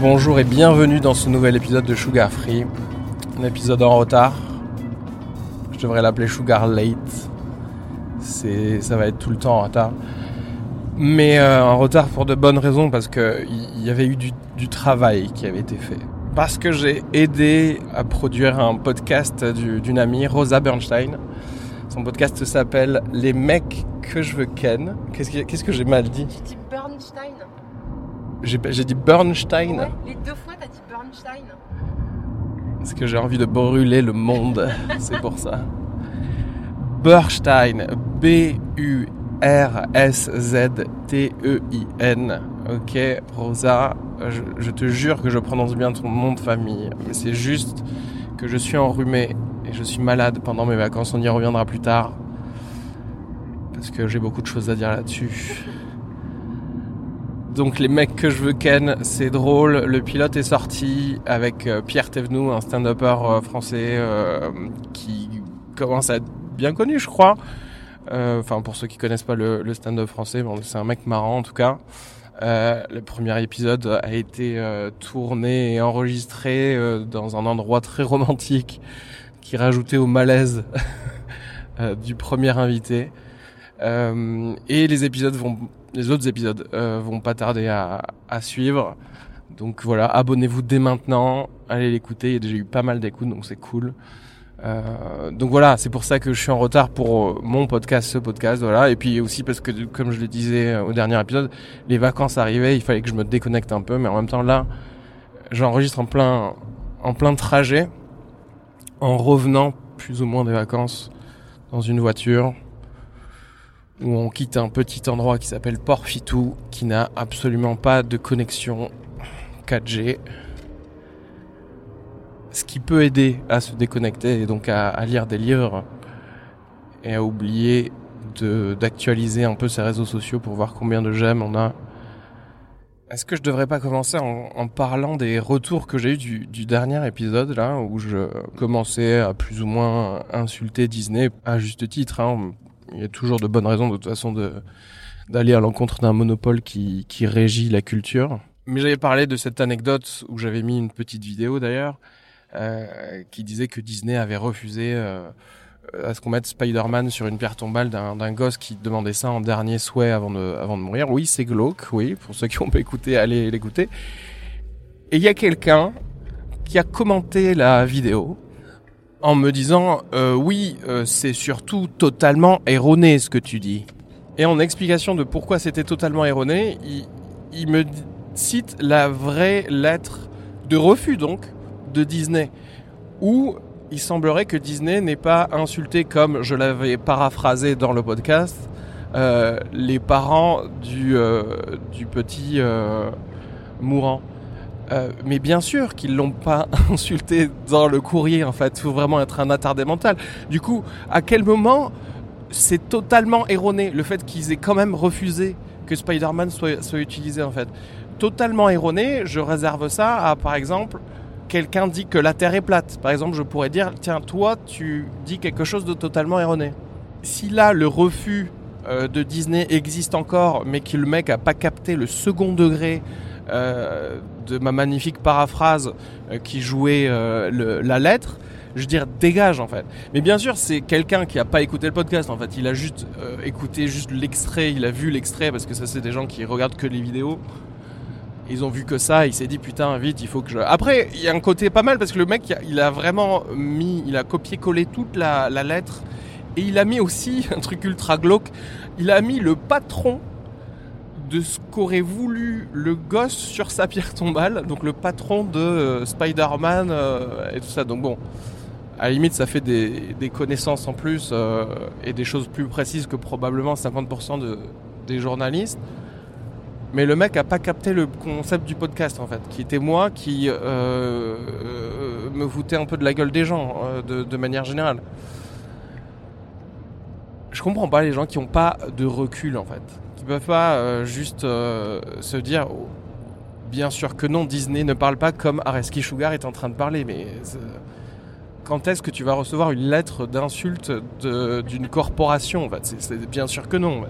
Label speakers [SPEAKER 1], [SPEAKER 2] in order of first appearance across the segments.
[SPEAKER 1] Bonjour et bienvenue dans ce nouvel épisode de Sugar Free. Un épisode en retard. Je devrais l'appeler Sugar Late. C'est, ça va être tout le temps en retard. Mais euh, en retard pour de bonnes raisons parce qu'il y, y avait eu du, travail qui avait été fait. Parce que j'ai aidé à produire un podcast du- d'une amie, Rosa Bernstein. Son podcast s'appelle Les mecs que je veux ken. Qu'est-ce que, que j'ai mal dit? J'ai, dit Bernstein.
[SPEAKER 2] Ouais, les deux fois, t'as dit Bernstein.
[SPEAKER 1] Parce que j'ai envie de brûler le monde, c'est pour ça. Bernstein, B-U-R-S-Z-T-E-I-N. Ok, Rosa, je, je te jure que je prononce bien ton nom de famille, mais c'est juste que je suis enrhumé et je suis malade pendant mes vacances. On y reviendra plus tard. Parce que j'ai beaucoup de choses à dire là-dessus. Donc les mecs que je veux ken, c'est drôle. Le pilote est sorti avec euh, Pierre Thévenoud, un stand-upper euh, français euh, qui commence à être bien connu, je crois. Enfin, pour ceux qui connaissent pas le, stand-up français, c'est un mec marrant en tout cas. Le premier épisode a été tourné et enregistré dans un endroit très romantique qui rajoutait au malaise du premier invité. Et les épisodes vont, les autres épisodes euh, vont pas tarder à, suivre. Donc voilà, abonnez-vous dès maintenant, allez l'écouter. Il y a déjà eu pas mal d'écoutes, donc c'est cool. Euh, donc voilà, c'est pour ça que je suis en retard pour euh, mon podcast, ce podcast, voilà. Et puis aussi parce que, comme je le disais au dernier épisode, les vacances arrivaient, il fallait que je me déconnecte un peu, mais en même temps là, j'enregistre en plein, en plein trajet, en revenant plus ou moins des vacances dans une voiture où on quitte un petit endroit qui s'appelle Port Fitou, qui n'a absolument pas de connexion 4G. Ce qui peut aider à se déconnecter et donc à, lire des livres et à oublier d'actualiser un peu ses réseaux sociaux pour voir combien de j'aime on a. Est-ce que je devrais pas commencer en, parlant des retours que j'ai eu du, du dernier épisode là où je commençais à plus ou moins insulter Disney à juste titre. Hein. Il y a toujours de bonnes raisons de toute façon de d'aller à l'encontre d'un monopole qui, qui régit la culture. Mais j'avais parlé de cette anecdote où j'avais mis une petite vidéo d'ailleurs euh, qui disait que Disney avait refusé euh, à ce qu'on mette Spider-Man sur une pierre tombale d'un gosse qui demandait ça en dernier souhait avant de, avant de mourir. Oui, c'est glauque, oui, pour ceux qui ont pas écouté, allez l'écouter. Et il y a quelqu'un qui a commenté la vidéo en me disant euh, oui, euh, c'est surtout totalement erroné ce que tu dis. Et en explication de pourquoi c'était totalement erroné, il, me cite la vraie lettre de refus donc de Disney, où il semblerait que Disney n'ait pas insulté comme je l'avais paraphrasé dans le podcast euh, les parents du, du petit mourant. Euh, mais bien sûr qu'ils l'ont pas insulté dans le courrier en fait. Il faut vraiment être un attardé mental. Du coup, à quel moment c'est totalement erroné le fait qu'ils aient quand même refusé que Spider-Man soit, soit utilisé en fait? Totalement erroné. Je réserve ça à par exemple quelqu'un dit que la Terre est plate. Par exemple, je pourrais dire, tiens, toi, tu dis quelque chose de totalement erroné. Si là, le refus euh, de Disney existe encore, mais que le mec a pas capté le second degré euh, de ma magnifique paraphrase euh, qui jouait euh, la lettre, je veux dire dégage en fait. Mais bien sûr, c'est quelqu'un qui a pas écouté le podcast en fait. Il a juste euh, écouté juste l'extrait, il a vu l'extrait parce que ça c'est des gens qui regardent que les vidéos. Ils ont vu que ça, il s'est dit putain vite, il faut que je. Après, il y a un côté pas mal parce que le mec, il a- il a vraiment mis, il a copié-collé toute la, la lettre et il a mis aussi un truc ultra glauque. Il a mis le patron de ce qu'aurait voulu le gosse sur sa pierre tombale, donc le patron de euh, Spider-Man euh, et tout ça. Donc bon, à la limite, ça fait des, connaissances en plus euh, et des choses plus précises que probablement 50% de, des journalistes. Mais le mec a pas capté le concept du podcast en fait, qui était moi qui me foutais un peu de la gueule des gens de manière générale. Je comprends pas les gens qui ont pas de recul en fait, qui peuvent pas euh, juste euh, se dire oh, bien sûr que non, Disney ne parle pas comme Areski Sugar est en train de parler, mais quand est-ce que tu vas recevoir une lettre d'insulte d'une corporation en fait? C'est- bien sûr que non.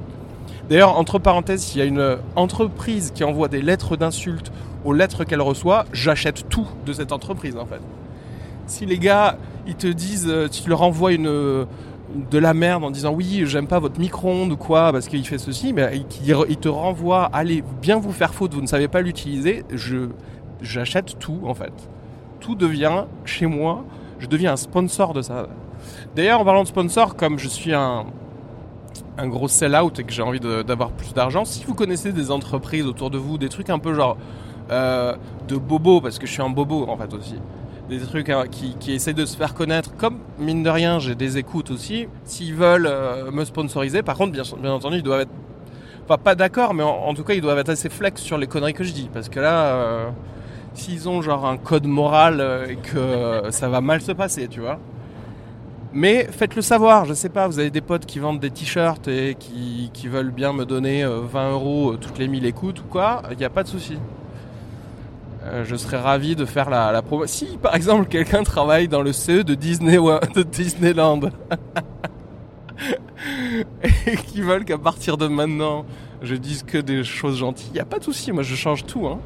[SPEAKER 1] D'ailleurs, entre parenthèses, s'il y a une entreprise qui envoie des lettres d'insultes aux lettres qu'elle reçoit, j'achète tout de cette entreprise en fait. Si les gars, ils te disent, euh, tu leur envoies une de la merde en disant oui, j'aime pas votre micro-ondes ou quoi parce qu'il fait ceci, mais il, te renvoie, allez bien vous faire faute, vous ne savez pas l'utiliser, je j'achète tout en fait. Tout devient chez moi, je deviens un sponsor de ça. D'ailleurs, en parlant de sponsor, comme je suis un un gros sell-out et que j'ai envie d'avoir plus d'argent, si vous connaissez des entreprises autour de vous, des trucs un peu genre euh, de bobo, parce que je suis un bobo en fait aussi, des trucs hein, qui, qui essayent de se faire connaître, comme mine de rien j'ai des écoutes aussi, s'ils veulent euh, me sponsoriser, par contre bien, bien entendu ils doivent être, enfin pas d'accord, mais en, tout cas ils doivent être assez flex sur les conneries que je dis, parce que là, euh, s'ils ont genre un code moral euh, et que ça va mal se passer, tu vois. Mais faites-le savoir, je sais pas, vous avez des potes qui vendent des t-shirts et qui, qui veulent bien me donner euh, 20 euros toutes les 1000 écoutes ou quoi, il n'y a pas de souci. Euh, je serais ravi de faire la, la promo. Si par exemple quelqu'un travaille dans le CE de, Disney, de Disneyland et qui veulent qu'à partir de maintenant je dise que des choses gentilles, il n'y a pas de souci, moi je change tout. Hein.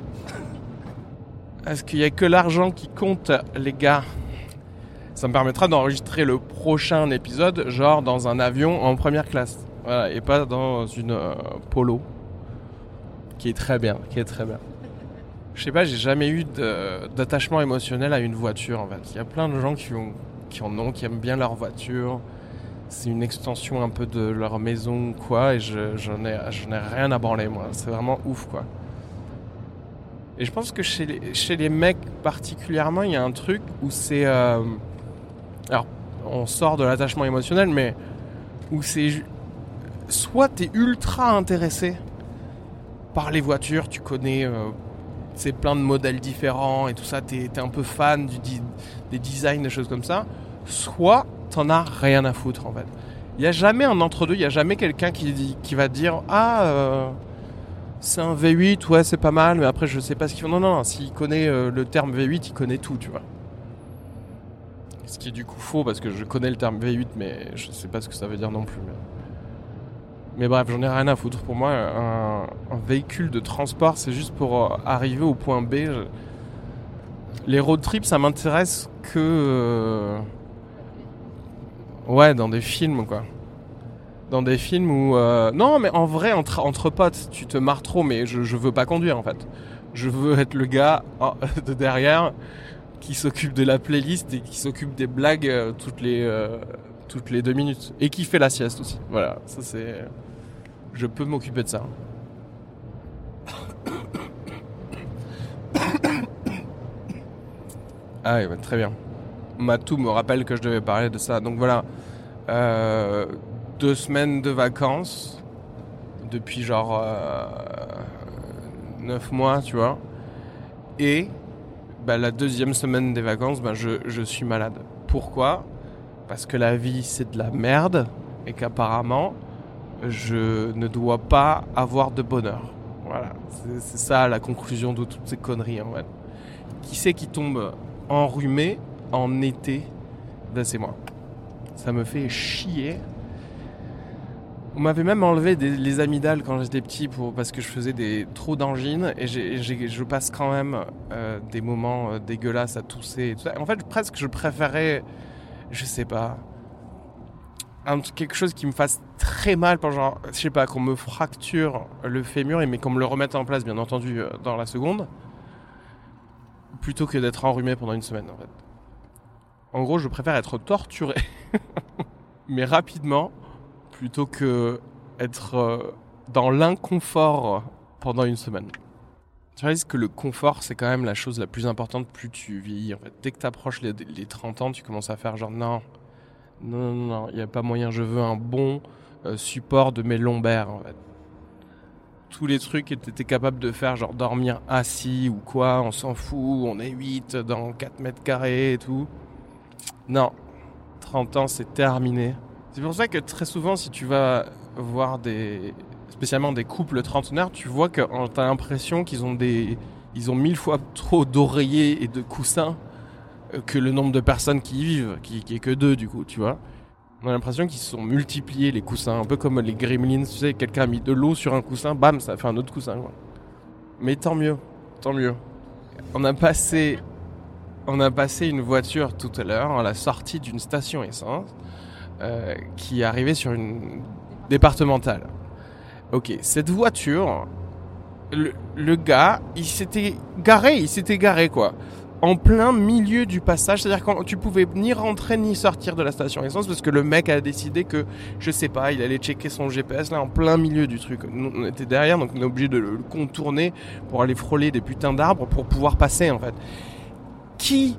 [SPEAKER 1] Est-ce qu'il n'y a que l'argent qui compte, les gars ça me permettra d'enregistrer le prochain épisode, genre dans un avion en première classe. Et pas dans une euh, polo. Qui est très bien, qui est très bien. Je sais pas, j'ai jamais eu d'attachement émotionnel à une voiture en fait. Il y a plein de gens qui, ont, qui en ont, qui aiment bien leur voiture. C'est une extension un peu de leur maison ou quoi, et je- j'en ai, rien à branler moi. C'est vraiment ouf quoi. Et je pense que chez les, chez les mecs particulièrement, il y a un truc où c'est. euh, alors, on sort de l'attachement émotionnel, mais où c'est. Soit t'es ultra intéressé par les voitures, tu connais. euh, c'est plein de modèles différents et tout ça, t'es es un peu fan des designs, des choses comme ça. Soit t'en as rien à foutre en fait. Il n'y a jamais un entre-deux, il n'y a jamais quelqu'un qui, qui va dire Ah. euh, c'est un V8, ouais, c'est pas mal, mais après, je sais pas ce qu'il fait. Non, non, s'il connaît euh, le terme V8, il connaît tout, tu vois. Ce qui est du coup faux, parce que je connais le terme V8, mais je sais pas ce que ça veut dire non plus. Mais bref, j'en ai rien à foutre. Pour moi, un, véhicule de transport, c'est juste pour euh, arriver au point B. Les road trips, ça m'intéresse que. euh, Ouais, dans des films, quoi dans des films où euh, non mais en vrai entre, potes tu te marres trop mais je, veux pas conduire en fait je veux être le gars oh, de derrière qui s'occupe de la playlist et qui s'occupe des blagues euh, toutes les toutes les deux minutes. Et qui fait la sieste aussi. Voilà ça c'est je peux m'occuper de ça. Ah oui, très bien. Matou me rappelle que je devais parler de ça. Donc voilà euh, deux semaines de vacances depuis genre euh, neuf mois, tu vois. Et bah, la deuxième semaine des vacances, bah, je, je suis malade. Pourquoi? Parce que la vie c'est de la merde et qu'apparemment je ne dois pas avoir de bonheur. Voilà, c'est ça la conclusion de toutes ces conneries en fait. Qui c'est qui tombe enrhumé en été, ben c'est moi. Ça me fait chier. On m'avait même enlevé les amygdales quand j'étais petit pour, parce que je faisais des trop d'angines et je passe quand même euh, des moments euh, dégueulasses à tousser. En fait, presque je préférais, je sais pas, quelque chose qui me fasse très mal, genre, je sais pas, qu'on me fracture le fémur et mais qu'on me le remette en place, bien entendu, euh, dans la seconde, plutôt que d'être enrhumé pendant une semaine, en fait. En gros, je préfère être torturé, mais rapidement, plutôt que être euh, dans l'inconfort pendant une semaine. Tu réalises que le confort, c'est quand même la chose la plus importante plus tu vieillis. Dès que tu approches les, les 30 ans, tu commences à faire genre non, non, non, non, il n'y a pas moyen, je veux un bon euh, support de mes lombaires. Tous les trucs que tu étais capable de faire, genre dormir assis ou quoi, on s'en fout, on est 8 dans 4 mètres carrés et tout. Non, 30 ans, c'est terminé. C'est pour ça que très souvent, si tu vas voir des, spécialement des couples trentenaires, tu vois que euh, t'as l'impression qu'ils ont des, ils ont mille fois trop d'oreillers et de coussins euh, que le nombre de personnes qui y vivent, qui, qui est que deux du coup, tu vois. On a l'impression qu'ils se sont multipliés les coussins, un peu comme les gremlins, tu sais, quelqu'un a mis de l'eau sur un coussin, bam, ça fait un autre coussin. Mais tant mieux, tant mieux. On a passé, on a passé une voiture tout à l'heure à la sortie d'une station essence euh, qui arrivait sur une départementale. Ok, cette voiture, le, gars, il s'était garé, il s'était garé quoi. En plein milieu du passage, c'est-à-dire quand tu pouvais ni rentrer ni sortir de la station essence parce que le mec a décidé que, je sais pas, il allait checker son GPS là en plein milieu du truc. Nous, on était derrière, donc on est obligé de le contourner pour aller frôler des putains d'arbres pour pouvoir passer en fait. Qui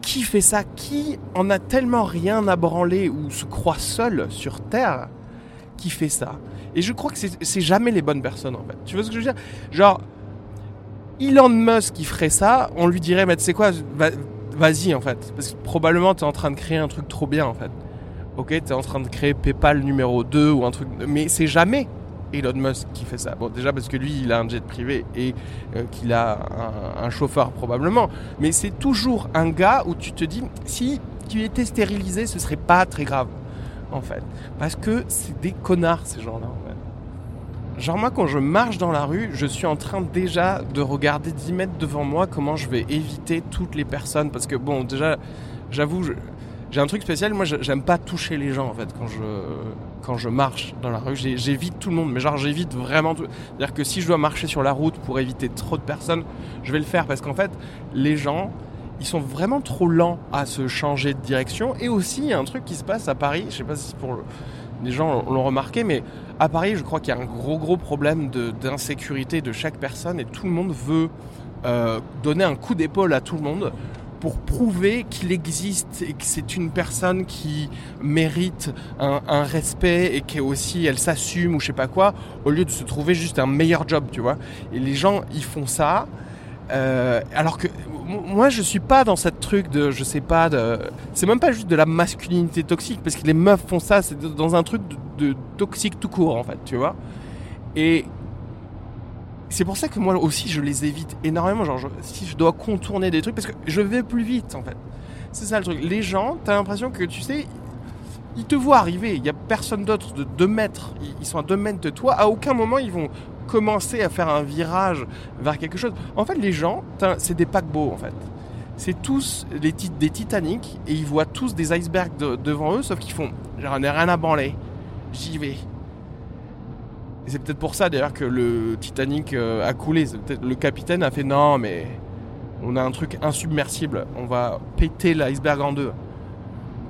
[SPEAKER 1] qui fait ça? Qui en a tellement rien à branler ou se croit seul sur Terre qui fait ça? Et je crois que c'est jamais les bonnes personnes en fait. Tu vois ce que je veux dire? Genre, Elon Musk qui ferait ça, on lui dirait, mais tu sais quoi, va- vas-y en fait. Parce que probablement t'es en train de créer un truc trop bien en fait. Ok, t'es en train de créer PayPal numéro 2 ou un truc. Mais c'est jamais Elon Musk qui fait ça. Bon, déjà parce que lui, il a un jet privé et euh, qu'il a un, un chauffeur probablement. Mais c'est toujours un gars où tu te dis, si tu étais stérilisé, ce serait pas très grave, en fait. Parce que c'est des connards, ces gens-là. Genre moi, quand je marche dans la rue, je suis en train déjà de regarder 10 mètres devant moi comment je vais éviter toutes les personnes. Parce que bon, déjà, j'avoue, j'ai un truc spécial. Moi, j'aime pas toucher les gens, en fait, quand je, quand je marche dans la rue. J'évite tout le monde, mais genre, j'évite vraiment tout. C'est-à-dire que si je dois marcher sur la route pour éviter trop de personnes, je vais le faire. Parce qu'en fait, les gens, ils sont vraiment trop lents à se changer de direction. Et aussi, il y a un truc qui se passe à Paris, je sais pas si pour le- les gens l'ont remarqué, mais à Paris, je crois qu'il y a un gros gros problème d'insécurité de, chaque personne et tout le monde veut euh, donner un coup d'épaule à tout le monde pour prouver qu'il existe et que c'est une personne qui mérite un, un respect et qui aussi elle s'assume ou je sais pas quoi, au lieu de se trouver juste un meilleur job, tu vois. Et les gens, ils font ça. Euh, alors que moi je suis pas dans cette truc de je sais pas de c'est même pas juste de la masculinité toxique parce que les meufs font ça c'est dans un truc de, toxique tout court en fait tu vois. Et c'est pour ça que moi aussi je les évite énormément genre si je dois contourner des trucs parce que je vais plus vite en fait. C'est ça le truc. Les gens t'as l'impression que tu sais ils te voient arriver il y a personne d'autre de 2 mètres ils sont à 2 mètres de toi à aucun moment ils vont commencer à faire un virage vers quelque chose en fait les gens c'est des paquebots en fait c'est tous les tit- des Titanic et ils voient tous des icebergs de- devant eux sauf qu'ils font j'en ai rien à branler j'y vais c'est peut-être pour ça d'ailleurs que le Titanic euh, a coulé. Le capitaine a fait non, mais on a un truc insubmersible. On va péter l'iceberg en deux.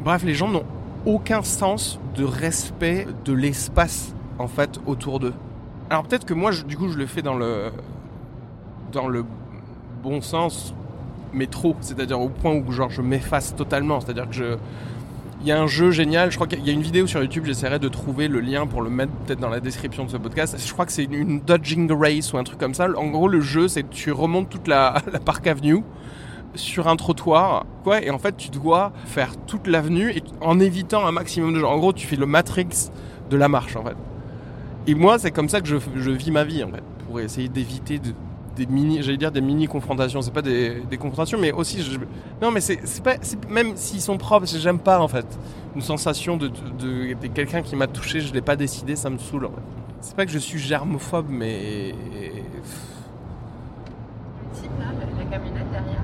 [SPEAKER 1] Bref, les gens n'ont aucun sens de respect de l'espace en fait autour d'eux. Alors peut-être que moi, du coup, je le fais dans le dans le bon sens, mais trop. C'est-à-dire au point où genre je m'efface totalement. C'est-à-dire que je il y a un jeu génial, je crois qu'il y a une vidéo sur YouTube, j'essaierai de trouver le lien pour le mettre peut-être dans la description de ce podcast. Je crois que c'est une, dodging race ou un truc comme ça. En gros, le jeu, c'est que tu remontes toute la, la Park Avenue sur un trottoir, quoi, et en fait, tu dois faire toute l'avenue en évitant un maximum de gens. En gros, tu fais le Matrix de la marche, en fait. Et moi, c'est comme ça que je, je vis ma vie, en fait, pour essayer d'éviter de, des mini, j'allais dire des mini confrontations. C'est pas des, des confrontations, mais aussi, je- non, mais c'est pas, même s'ils sont propres, j'aime pas en fait. Une sensation de, de, de- quelqu'un qui m'a touché, je l'ai pas décidé, ça me saoule. en fait. C'est pas que je suis germophobe, mais
[SPEAKER 2] Le type là, la, camionnette derrière,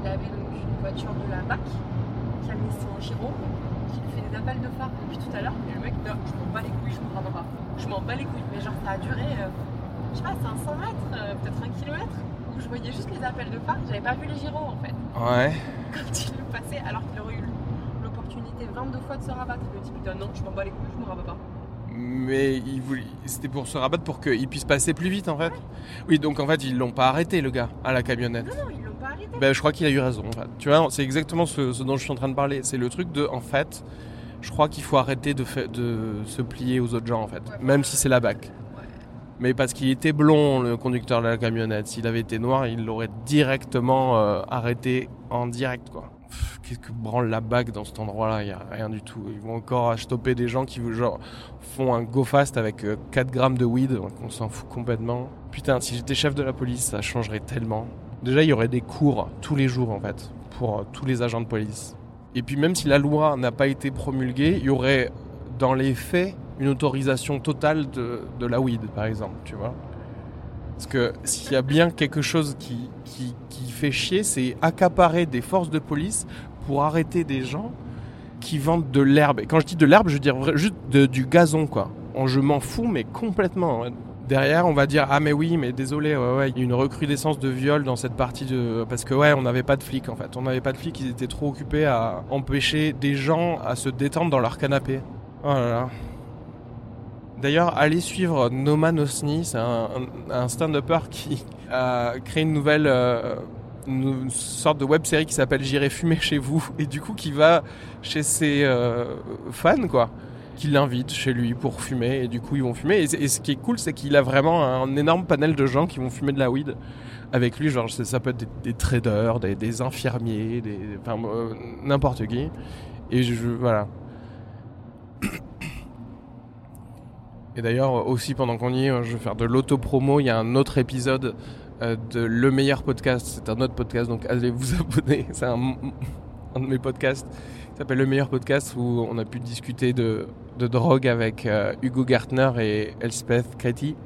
[SPEAKER 2] il avait donc une voiture de la BAC qui a mis son giro, qui lui fait des appels de phare depuis tout à l'heure. Et le mec, non, je m'en bats les couilles, je me rends pas. Je m'en bats les couilles. Mais genre, ça a duré, euh, je sais pas, 500 mètres, euh, peut-être un kilomètre, où je voyais juste les appels de phare. J'avais pas vu les gyros en fait.
[SPEAKER 1] ouais.
[SPEAKER 2] Quand il le passait, alors qu'il aurait eu l'opportunité 22 fois de se rabattre. Le type, il dit non, je m'en bats les couilles, je me rabats pas.
[SPEAKER 1] Mais il voulait- c'était pour se rabattre pour qu'il puisse passer plus vite en fait. Oui, donc en fait ils l'ont pas arrêté le gars à la camionnette.
[SPEAKER 2] Non, non, ils l'ont pas arrêté.
[SPEAKER 1] Ben, je crois qu'il a eu raison. En fait. Tu vois, c'est exactement ce, ce dont je suis en train de parler. C'est le truc de, en fait, je crois qu'il faut arrêter de, se plier aux autres gens, en fait,
[SPEAKER 2] Ouais.
[SPEAKER 1] même si c'est la BAC.
[SPEAKER 2] Ouais.
[SPEAKER 1] Mais parce qu'il était blond, le conducteur de la camionnette. S'il avait été noir, il l'aurait directement euh, arrêté en direct, quoi. Qu'est-ce que branle la BAC dans cet endroit-là? Il y a rien du tout. Ils vont encore stopper des gens qui genre, font un go fast avec euh, 4 grammes de weed. donc On s'en fout complètement. Putain, si j'étais chef de la police, ça changerait tellement. Déjà, il y aurait des cours tous les jours, en fait, pour euh, tous les agents de police. Et puis, même si la loi n'a pas été promulguée, il y aurait, dans les faits, une autorisation totale de, de la weed, par exemple, tu vois. Parce que s'il y a bien quelque chose qui, qui, qui fait chier, c'est accaparer des forces de police pour arrêter des gens qui vendent de l'herbe. Et quand je dis de l'herbe, je veux dire juste de- du gazon, quoi. Je m'en fous, mais complètement. Derrière, on va dire ah mais oui, mais désolé, il y a une recrudescence de viol dans cette partie de parce que ouais, on n'avait pas de flics en fait. On n'avait pas de flics, ils étaient trop occupés à empêcher des gens à se détendre dans leur canapé. Oh là là. D'ailleurs, allez suivre Noman Osni, c'est un stand-upper qui a créé une nouvelle euh, une sorte de web série qui s'appelle J'irai fumer chez vous et du coup qui va chez ses euh, fans quoi qui l'invitent chez lui pour fumer et du coup ils vont fumer. Et, ce qui est cool c'est qu'il a vraiment un énorme panel de gens qui vont fumer de la weed avec lui. Genre ça peut être des, traders des, des infirmiers des euh, n'importe qui. Et je voilà. Et d'ailleurs aussi pendant qu'on y est je vais faire de l'auto-promo. Il y a un autre épisode euh, de Le Meilleur Podcast. C'est un autre podcast, donc allez vous abonner. C'est un, un de mes podcasts. S'appelle Le Meilleur Podcast où on a pu discuter de, de drogue avec euh, Hugo Gartner et Elspeth Kreti,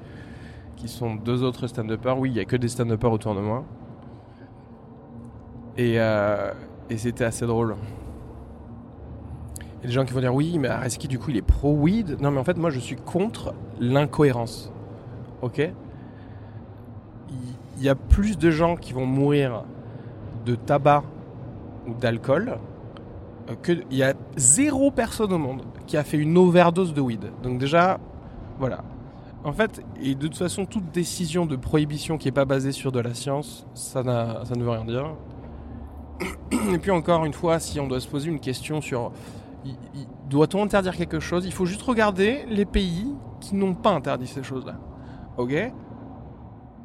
[SPEAKER 1] qui sont deux autres stand-uppers. Oui, il n'y a que des stand-uppers autour de moi. Et, euh, et c'était assez drôle. Il y gens qui vont dire oui, mais Areski, du coup, il est pro-weed. Non, mais en fait, moi, je suis contre l'incohérence. Ok? Il y a plus de gens qui vont mourir de tabac ou d'alcool euh, que il y a zéro personne au monde qui a fait une overdose de weed. Donc déjà, voilà. En fait, et de toute façon, toute décision de prohibition qui n'est pas basée sur de la science, ça, ça ne veut rien dire. Et puis encore une fois, si on doit se poser une question sur doit-on interdire quelque chose, il faut juste regarder les pays qui n'ont pas interdit ces choses-là. Ok?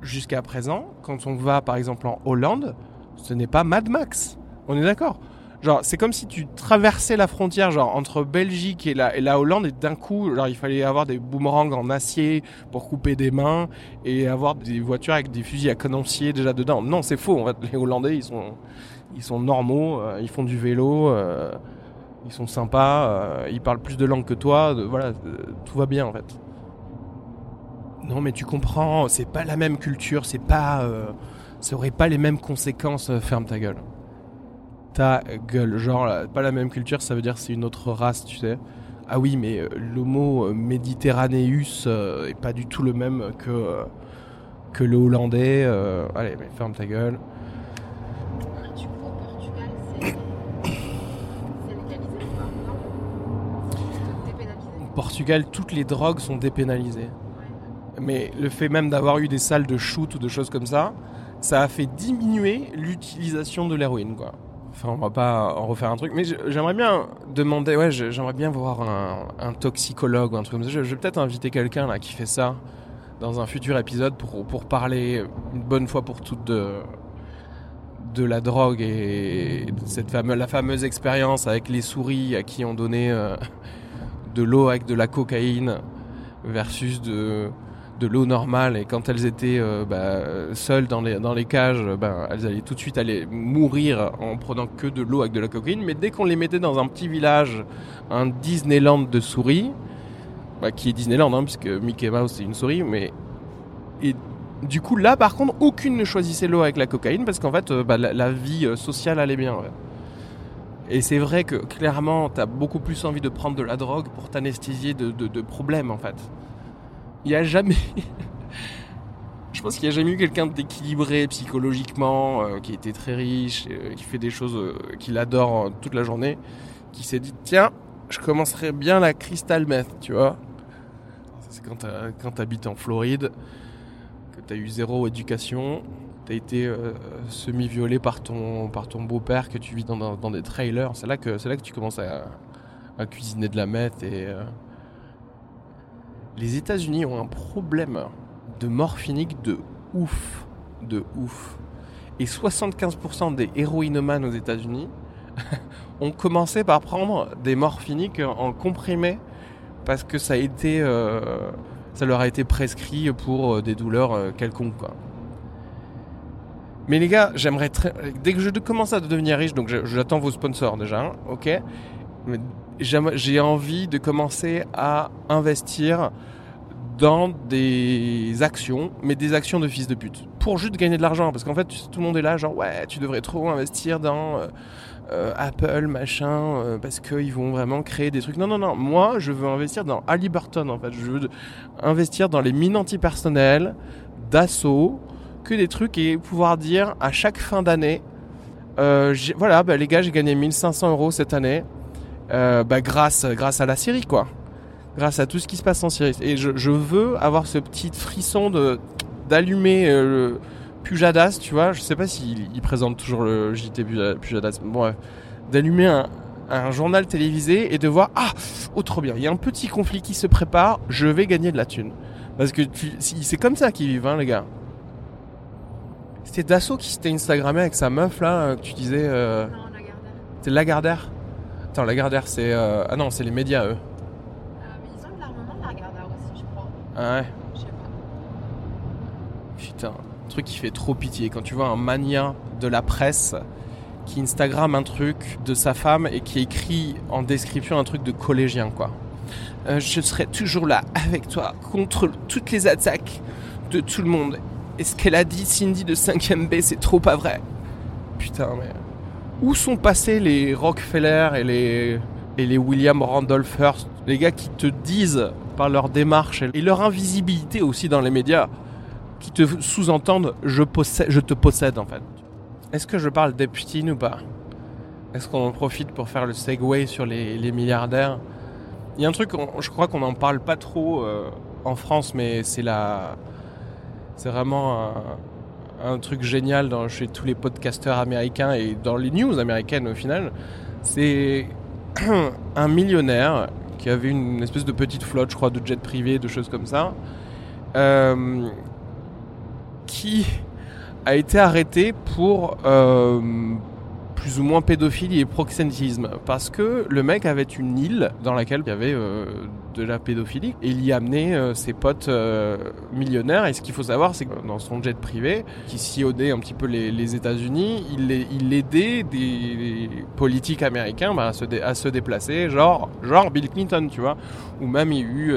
[SPEAKER 1] Jusqu'à présent, quand on va par exemple en Hollande, ce n'est pas Mad Max. On est d'accord? Genre, c'est comme si tu traversais la frontière genre entre Belgique et la, et la Hollande et d'un coup, genre, il fallait avoir des boomerangs en acier pour couper des mains et avoir des voitures avec des fusils à canoncier déjà dedans. Non, c'est faux. En fait, les Hollandais, ils sont, ils sont normaux, euh, ils font du vélo, euh, ils sont sympas, euh, ils parlent plus de langues que toi. voilà, tout va bien en fait. Non, mais tu comprends, c'est pas la même culture, c'est pas. ça aurait pas les mêmes conséquences, ferme ta gueule. Ta gueule, genre, là, pas la même culture, ça veut dire c'est une autre race, tu sais. Ah oui, mais euh, l'homo euh, méditerranéus euh, est pas du tout le même que, euh, que le hollandais. euh, allez, mais ferme ta gueule.
[SPEAKER 2] Portugal,
[SPEAKER 1] toutes les drogues sont dépénalisées. Mais le fait même d'avoir eu des salles de shoot ou de choses comme ça, ça a fait diminuer l'utilisation de l'héroïne, quoi. Enfin, on va pas en refaire un truc, mais j'aimerais bien demander, ouais, j'aimerais bien voir un, toxicologue ou un truc comme ça. Je, je vais peut-être inviter quelqu'un là qui fait ça dans un futur épisode pour, pour parler une bonne fois pour toutes de, de la drogue et de cette fameuse, la fameuse expérience avec les souris à qui on donnait euh, de l'eau avec de la cocaïne versus de, de l'eau normale et quand elles étaient euh, bah, seules dans les, dans les cages, ben, elles allaient tout de suite aller mourir en prenant que de l'eau avec de la cocaïne. Mais dès qu'on les mettait dans un petit village, un Disneyland de souris, bah, qui est Disneyland, hein, puisque Mickey Mouse c'est une souris, mais et du coup là par contre aucune ne choisissait l'eau avec la cocaïne parce qu'en fait euh, bah, la, vie euh, sociale allait bien. Et c'est vrai que clairement t'as beaucoup plus envie de prendre de la drogue pour t'anesthésier de, de problèmes en fait. Il n'y a jamais. Je pense qu'il n'y a jamais eu quelqu'un d'équilibré psychologiquement, euh, qui était très riche, euh, qui fait des choses euh, qu'il adore toute la journée, qui s'est dit tiens, je commencerai bien la crystal meth, tu vois. C'est quand tu habites en Floride, que tu as eu zéro éducation, tu as été euh, semi-violé par ton, beau-père, que tu vis dans, dans, des trailers. C'est là, que, là tu commences à, à cuisiner de la meth et. Les États-Unis ont un problème de morphinique de ouf. De ouf. Et 75% des héroïnomanes aux États-Unis ont commencé par prendre des morphiniques en comprimé parce que ça a été. Euh, ça leur a été prescrit pour euh, des douleurs euh, quelconques. Quoi. Mais les gars, j'aimerais très. Dès que je commence à devenir riche, donc j'attends vos sponsors déjà, hein, ok? J'ai envie de commencer à investir dans des actions, mais des actions de fils de pute, pour juste gagner de l'argent, parce qu'en fait tout le monde est là, genre ouais, tu devrais trop investir dans euh, euh, Apple, machin, euh, parce qu'ils vont vraiment créer des trucs. Non, non, non, moi je veux investir dans Halliburton, en fait, je veux investir dans les mines antipersonnelles, d'assaut, que des trucs et pouvoir dire à chaque fin d'année, euh, voilà, bah, les gars, j'ai gagné 1500 euros cette année, euh, bah, grâce, grâce à la Syrie, quoi. Grâce à tout ce qui se passe en Syrie. Et je, je veux avoir ce petit frisson de d'allumer euh, le Pujadas, tu vois. Je sais pas s'il il présente toujours le JT Pujadas. Bon, ouais. d'allumer un, un journal télévisé et de voir ah oh trop bien il y a un petit conflit qui se prépare je vais gagner de la thune parce que c'est comme ça qu'ils vivent hein, les gars c'était Dassault qui s'était Instagrammé avec sa meuf là que tu disais euh...
[SPEAKER 2] Non, Lagardère.
[SPEAKER 1] c'est Lagardère attends Lagardère c'est euh... ah non c'est les médias eux
[SPEAKER 2] Euh, mais ils ont de l'armement, Lagardère aussi, je crois.
[SPEAKER 1] ah ouais
[SPEAKER 2] Je sais pas.
[SPEAKER 1] Putain, un truc qui fait trop pitié. Quand tu vois un mania de la presse qui Instagram un truc de sa femme et qui écrit en description un truc de collégien, quoi. Euh, je serai toujours là avec toi contre toutes les attaques de tout le monde. Et ce qu'elle a dit, Cindy de 5ème B, c'est trop pas vrai. Putain, mais. Où sont passés les Rockefeller et les, et les William Randolph Hearst Les gars qui te disent par leur démarche et leur invisibilité aussi dans les médias qui te sous-entendent je, je te possède en fait. Est-ce que je parle d'Epstein ou pas? Est-ce qu'on en profite pour faire le segue sur les, les milliardaires? Il y a un truc, je crois qu'on n'en parle pas trop euh, en France, mais c'est la, c'est vraiment un truc génial dans, chez tous les podcasteurs américains et dans les news américaines au final. C'est un millionnaire qui avait une espèce de petite flotte, je crois, de jet privé, de choses comme ça. Euh, qui a été arrêté pour euh, plus ou moins pédophilie et proxénétisme. Parce que le mec avait une île dans laquelle il y avait euh, de la pédophilie. Et il y amenait euh, ses potes euh, millionnaires. Et ce qu'il faut savoir c'est que dans son jet privé qui sillonnait un petit peu les, États-Unis il, aidait des politiques américains bah, à, se déplacer genre genre Bill Clinton tu vois. Ou même il y a eu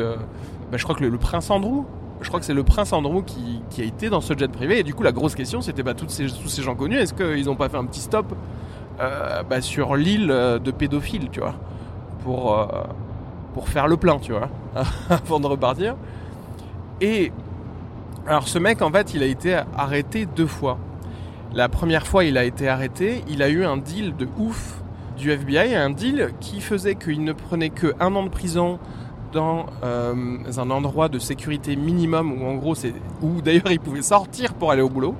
[SPEAKER 1] bah, je crois que le prince Andrew je crois que c'est le prince Andrew qui, a été dans ce jet privé. Et du coup, la grosse question, c'était bah, tous ces gens connus, est-ce qu'ils n'ont pas fait un petit stop euh, bah, sur l'île euh, de pédophiles, tu vois, pour, euh, pour faire le plein, tu vois, avant de repartir. Et alors, ce mec, en fait, il a été arrêté deux fois. La première fois, il a été arrêté, il a eu un deal de ouf du FBI, un deal qui faisait qu'il ne prenait que un an de prison dans euh, un endroit de sécurité minimum où en gros c'est où d'ailleurs il pouvait sortir pour aller au boulot.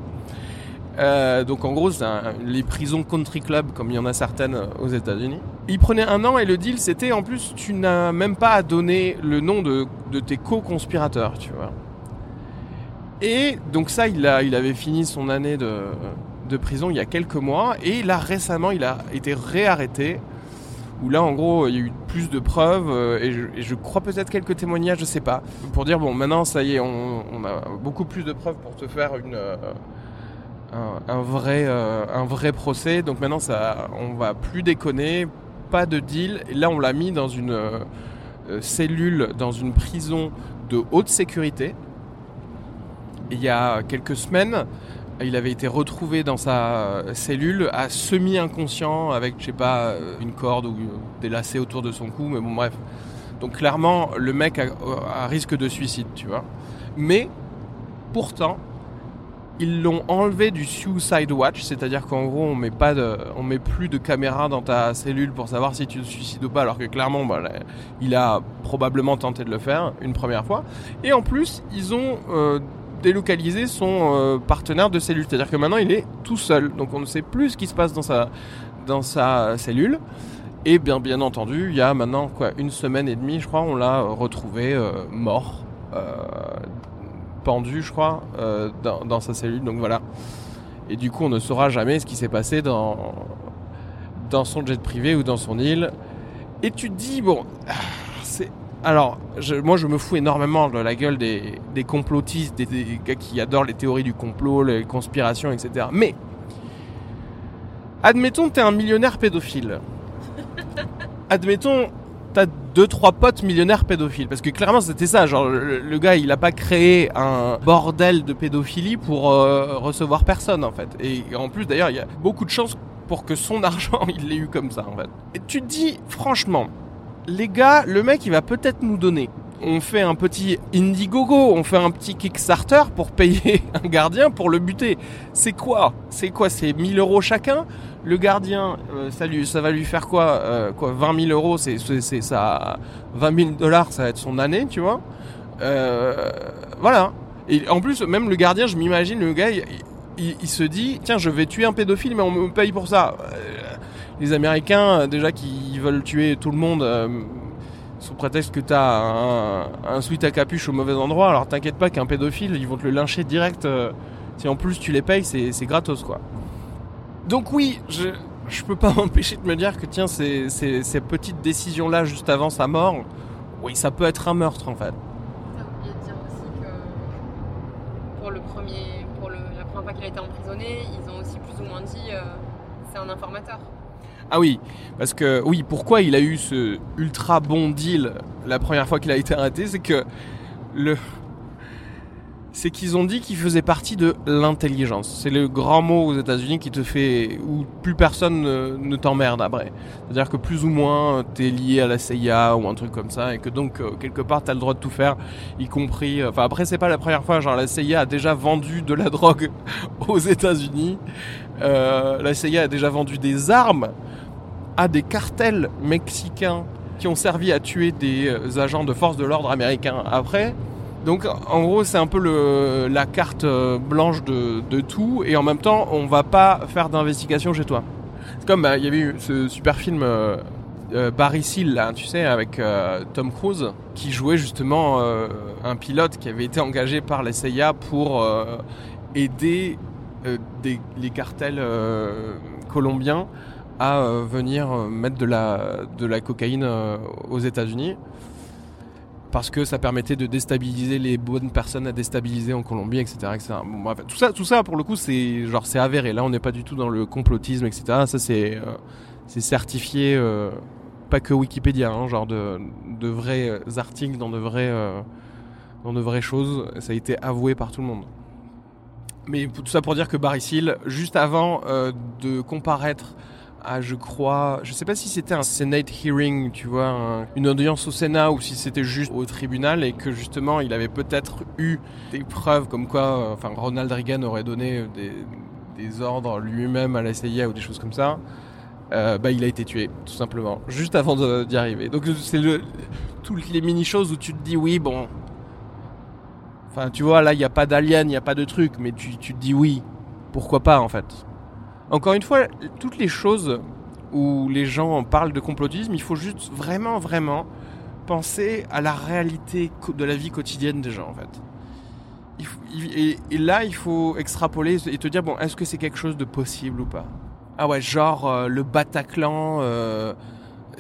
[SPEAKER 1] Euh, donc en gros un- les prisons country club comme il y en a certaines aux États-Unis. Il prenait un an et le deal c'était en plus tu n'as même pas à donner le nom de, de tes co-conspirateurs, tu vois. Et donc ça il a il avait fini son année de, de prison il y a quelques mois et là récemment il a été réarrêté où là en gros il y a eu plus de preuves euh, et, je, crois peut-être quelques témoignages, je sais pas, pour dire bon maintenant ça y est, on, a beaucoup plus de preuves pour te faire une euh, un, vrai euh, un vrai procès. Donc maintenant ça, on va plus déconner, pas de deal. Et là on l'a mis dans une cellule, dans une prison de haute sécurité. Il y a quelques semaines, il avait été retrouvé dans sa cellule à semi-inconscient avec, je sais pas, euh, une corde ou des lacets autour de son cou, mais bon bref. Donc clairement, le mec a, a risque de suicide, tu vois. Mais pourtant, ils l'ont enlevé du suicide watch, c'est-à-dire qu'en gros, on met on met plus de caméra dans ta cellule pour savoir si tu te suicides ou pas, alors que clairement, bah, il a probablement tenté de le faire une première fois. Et en plus, ils ont euh, délocalisé son euh, partenaire de cellule, c'est-à-dire que maintenant, il est tout seul, donc on ne sait plus ce qui se passe dans sa, dans sa cellule. Et bien, bien entendu, il y a maintenant quoi, une semaine et demie, je crois, on l'a retrouvé euh, mort. Euh, pendu, je crois, dans, dans, sa cellule. Donc voilà. Et du coup, on ne saura jamais ce qui s'est passé dans, dans son jet privé ou dans son île. Et tu te dis, bon. Alors, je, moi, je me fous énormément de la gueule des, des complotistes, des, des, gars qui adorent les théories du complot, les conspirations, etc. Mais, admettons que t'es un millionnaire pédophile. admettons, t'as deux trois potes millionnaires pédophiles parce que clairement c'était ça genre le, le, gars il a pas créé un bordel de pédophilie pour euh, recevoir personne en fait et en plus d'ailleurs il y a beaucoup de chances pour que son argent il l'ait eu comme ça en fait et tu te dis franchement les gars le mec il va peut-être nous donner on fait un petit Indiegogo, on fait un petit Kickstarter pour payer un gardien pour le buter. C'est quoi? C'est quoi? C'est 1000 euros chacun? Le gardien, euh, ça, lui, ça va lui faire quoi, euh, quoi 20 000 euros, c'est, ça, 20 000 dollars, ça va être son année, tu vois. Euh, voilà. Et en plus, même le gardien, je m'imagine, le gars, il, il, il, se dit, tiens, je vais tuer un pédophile, mais on me paye pour ça. Les Américains, déjà, qui veulent tuer tout le monde, sous prétexte que t'as un, un sweat à capuche au mauvais endroit, alors t'inquiète pas qu'un pédophile, ils vont te le lyncher direct. si en plus tu les payes, c'est, gratos, quoi. Donc oui, je peux pas m'empêcher de me dire que tiens ces, petites décisions là juste avant sa mort, oui ça peut être un meurtre en fait.
[SPEAKER 2] Dire aussi que pour le premier, pour la première fois qu'il a été emprisonné, ils ont aussi plus ou moins dit euh, c'est un informateur.
[SPEAKER 1] Ah oui, parce que oui, pourquoi il a eu ce ultra bon deal la première fois qu'il a été arrêté, c'est que le c'est qu'ils ont dit qu'il faisait partie de l'intelligence. C'est le grand mot aux États-Unis qui te fait où plus personne ne, t'emmerde après. C'est-à-dire que plus ou moins t'es lié à la CIA ou un truc comme ça et que donc euh, quelque part t'as le droit de tout faire, y compris. euh, Enfin après c'est pas la première fois. Genre la CIA a déjà vendu de la drogue aux États-Unis. Euh, la CIA a déjà vendu des armes à des cartels mexicains qui ont servi à tuer des euh, agents de force de l'ordre américains après. Donc en gros c'est un peu la carte euh, blanche de, tout et en même temps on va pas faire d'investigation chez toi. C'est comme bah, il y avait eu ce super film euh, Barry Seal là, tu sais avec Tom Cruise qui jouait justement un pilote qui avait été engagé par la CIA pour aider les cartels colombiens à venir mettre de la, de la cocaïne aux États-Unis parce que ça permettait de déstabiliser les bonnes personnes à déstabiliser en Colombie, etc. tout ça, tout ça pour le coup, c'est genre c'est avéré. Là, on n'est pas du tout dans le complotisme, etc. Ça, c'est euh, c'est certifié, euh, pas que Wikipédia, hein, genre de, de vrais articles dans de vrais euh, dans de vraies choses. Ça a été avoué par tout le monde. Mais tout ça pour dire que Barry juste avant euh, de comparaître à, je crois, je sais pas si c'était un Senate hearing, tu vois, un, une audience au Sénat ou si c'était juste au tribunal et que justement il avait peut-être eu des preuves comme quoi, euh, enfin Ronald Reagan aurait donné des, ordres lui-même à la CIA ou des choses comme ça. Euh, bah il a été tué tout simplement juste avant d'y arriver donc c'est le toutes les mini choses où tu te dis oui bon enfin tu vois là il n'y a pas d'alien il n'y a pas de truc mais tu te dis oui pourquoi pas en fait encore une fois, toutes les choses où les gens parlent de complotisme, il faut juste vraiment, vraiment penser à la réalité de la vie quotidienne des gens, en fait. Et, là, il faut extrapoler et te dire, bon, est-ce que c'est quelque chose de possible ou pas? Ah ouais, genre euh, le Bataclan, euh,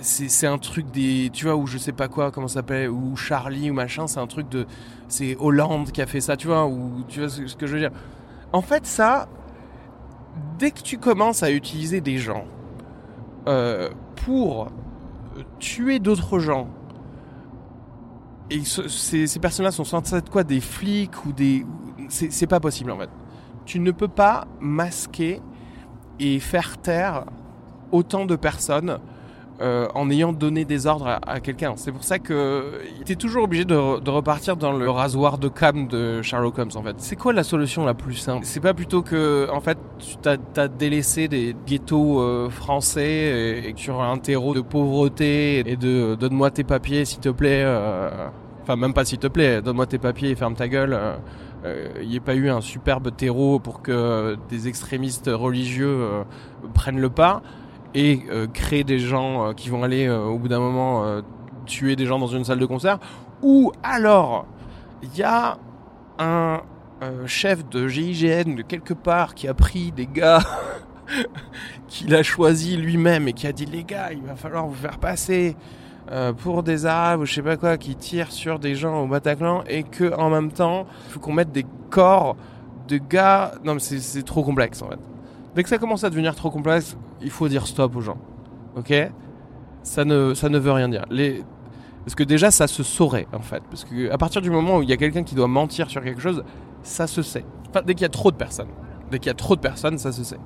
[SPEAKER 1] c'est un truc des tu vois ou je sais pas quoi comment ça s'appelle ou Charlie ou machin c'est un truc de c'est Hollande qui a fait ça tu vois ou tu vois ce que je veux dire en fait ça dès que tu commences à utiliser des gens euh, pour tuer d'autres gens et ce- ces, personnes-là sont censées être quoi des flics ou des c'est pas possible en fait. Tu ne peux pas masquer et faire taire autant de personnes euh, en ayant donné des ordres à, quelqu'un. C'est pour ça que tu es toujours obligé de, re- de repartir dans le rasoir de cam de Sherlock Holmes en fait. C'est quoi la solution la plus simple? C'est pas plutôt que en fait tu t'as as délaissé des ghettos euh, français et, et sur un terreau de pauvreté et de donne-moi tes papiers s'il te plaît. euh, Enfin même pas s'il te plaît, donne-moi tes papiers et ferme ta gueule. euh, il n'y ait pas eu un superbe terreau pour que des extrémistes religieux euh, prennent le pas et euh, créer des gens euh, qui vont aller euh, au bout d'un moment tuer des gens dans une salle de concert. Ou alors il y a un chef de GIGN de quelque part qui a pris des gars qu'il a choisi lui-même et qui a dit les gars il va falloir vous faire passer pour des arabes ou je sais pas quoi qui tirent sur des gens au Bataclan et que en même temps il faut qu'on mette des corps de gars. Non mais c'est trop complexe en fait. Dès que ça commence à devenir trop complexe il faut dire stop aux gens. Ok? Ça ne ça ne veut rien dire. Parce que déjà ça se saurait en fait. Parce que à partir du moment où il y a quelqu'un qui doit mentir sur quelque chose ça se sait. Enfin, dès qu'il y a trop de personnes. Dès qu'il y a trop de personnes ça se sait.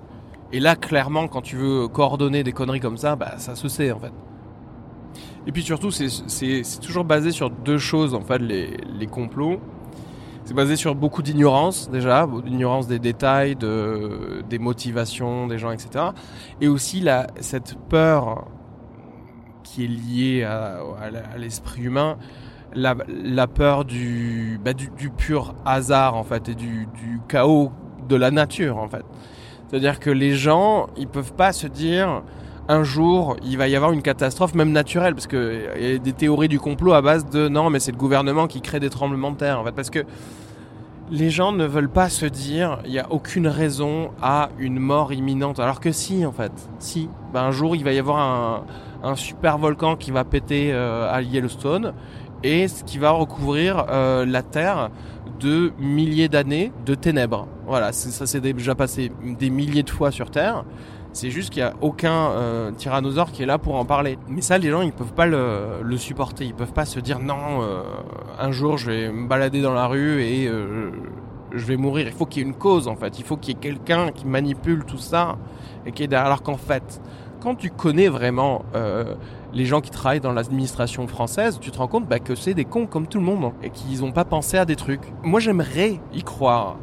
[SPEAKER 1] Et là clairement quand tu veux coordonner des conneries comme ça bah ça se sait en fait. Et puis surtout, c'est toujours basé sur deux choses, en fait, les, les complots. C'est basé sur beaucoup d'ignorance, déjà, d'ignorance des détails, de, des motivations des gens, etc. Et aussi la, cette peur qui est liée à, l'esprit humain, la, la peur du, bah, du, du pur hasard, en fait, et du, du chaos de la nature, en fait. C'est-à-dire que les gens, ils peuvent pas se dire un jour il va y avoir une catastrophe même naturelle parce que il y a des théories du complot à base de non mais c'est le gouvernement qui crée des tremblements de terre en fait. Parce que les gens ne veulent pas se dire il y a aucune raison à une mort imminente. Alors que si en fait. Si. Ben, un jour il va y avoir un, un super volcan qui va péter euh, à Yellowstone et ce qui va recouvrir euh, la terre de milliers d'années de ténèbres. Voilà ça s'est déjà passé des milliers de fois sur terre c'est juste qu'il n'y a aucun euh, tyrannosaure qui est là pour en parler. Mais ça, les gens, ils peuvent pas le, supporter. Ils peuvent pas se dire non, euh, un jour, je vais me balader dans la rue et euh, je vais mourir. Il faut qu'il y ait une cause, en fait. Il faut qu'il y ait quelqu'un qui manipule tout ça et qui est derrière. Alors qu'en fait, quand tu connais vraiment les gens qui travaillent dans l'administration française, tu te rends compte bah, que c'est des cons comme tout le monde et qu'ils n'ont pas pensé à des trucs. Moi, j'aimerais y croire.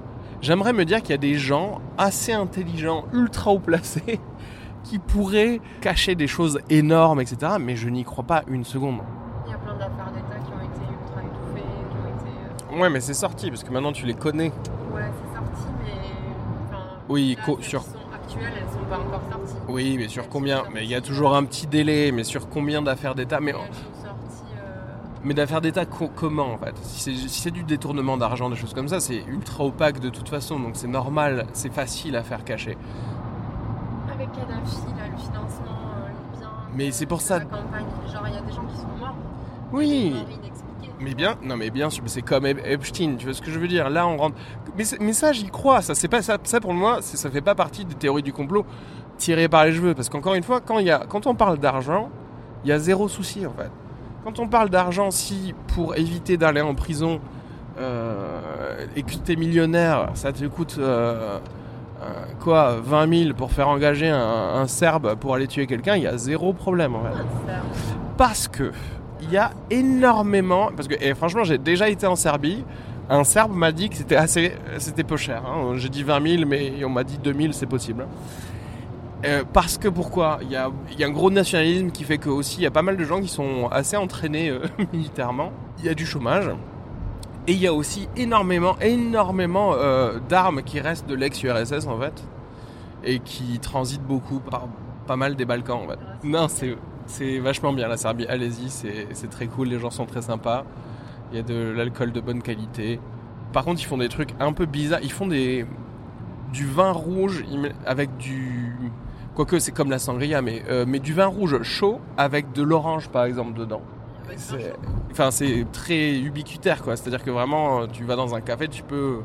[SPEAKER 1] J'aimerais me dire qu'il y a des gens assez intelligents, ultra haut placés, qui pourraient cacher des choses énormes, etc. Mais je n'y crois pas une seconde.
[SPEAKER 2] Il y a plein d'affaires d'État qui ont été ultra étouffées, qui ont été.
[SPEAKER 1] Ouais, mais c'est sorti, parce que maintenant tu les connais.
[SPEAKER 2] euh, Ouais, c'est sorti, mais. Enfin,
[SPEAKER 1] Oui,
[SPEAKER 2] là,
[SPEAKER 1] co-
[SPEAKER 2] celles
[SPEAKER 1] sur-
[SPEAKER 2] sont actuelles, elles sont pas encore sorties.
[SPEAKER 1] Oui, mais sur combien Mais il y a toujours un petit délai, mais sur combien d'affaires d'État Mais, mais d'affaires d'État co- comment en fait? Si c'est si du détournement d'argent, des choses comme ça, c'est ultra opaque de toute façon, donc c'est normal, c'est facile à faire cacher.
[SPEAKER 2] Avec Kadhafi, là, le financement euh, libyen.
[SPEAKER 1] Mais
[SPEAKER 2] de-
[SPEAKER 1] c'est pour ça-
[SPEAKER 2] La campagne, genre, il y a des gens qui sont morts.
[SPEAKER 1] Oui. Mais bien, non mais bien sûr, c'est comme Ep- Epstein, tu vois ce que je veux dire? Là on rentre, mais, mais ça j'y crois, ça c'est pas ça, ça pour moi, ça fait pas partie des théories du complot tirées par les cheveux, parce qu'encore une fois, quand il y a, quand on parle d'argent, il y a zéro souci en fait. Quand on parle d'argent, si pour éviter d'aller en prison euh, et que t'es millionnaire, ça te coûte euh, euh, quoi 20 000 pour faire engager un, Serbe pour aller tuer quelqu'un, il y a zéro problème en fait. Parce que il y a énormément parce que et franchement j'ai déjà été en Serbie. Un Serbe m'a dit que c'était assez c'était peu cher hein. j'ai dit 20 000 mais on m'a dit 2000 c'est possible Euh, parce que pourquoi? Il y a, un gros nationalisme qui fait que aussi il y a pas mal de gens qui sont assez entraînés euh, militairement il y a du chômage et il y a aussi énormément énormément euh, d'armes qui restent de l'ex-URSS en fait et qui transitent beaucoup par pas mal des Balkans en fait non c'est vachement bien la Serbie, allez-y, c'est très cool, les gens sont très sympas. Il y a de l'alcool de bonne qualité. Par contre, ils font des trucs un peu bizarres. Ils font des du vin rouge avec du Quoique c'est comme la sangria, mais, euh, mais du vin rouge chaud avec de l'orange par exemple dedans. C'est- Enfin, c'est très ubiquitaire quoi. C'est-à-dire que vraiment, euh, tu vas dans un café, tu peux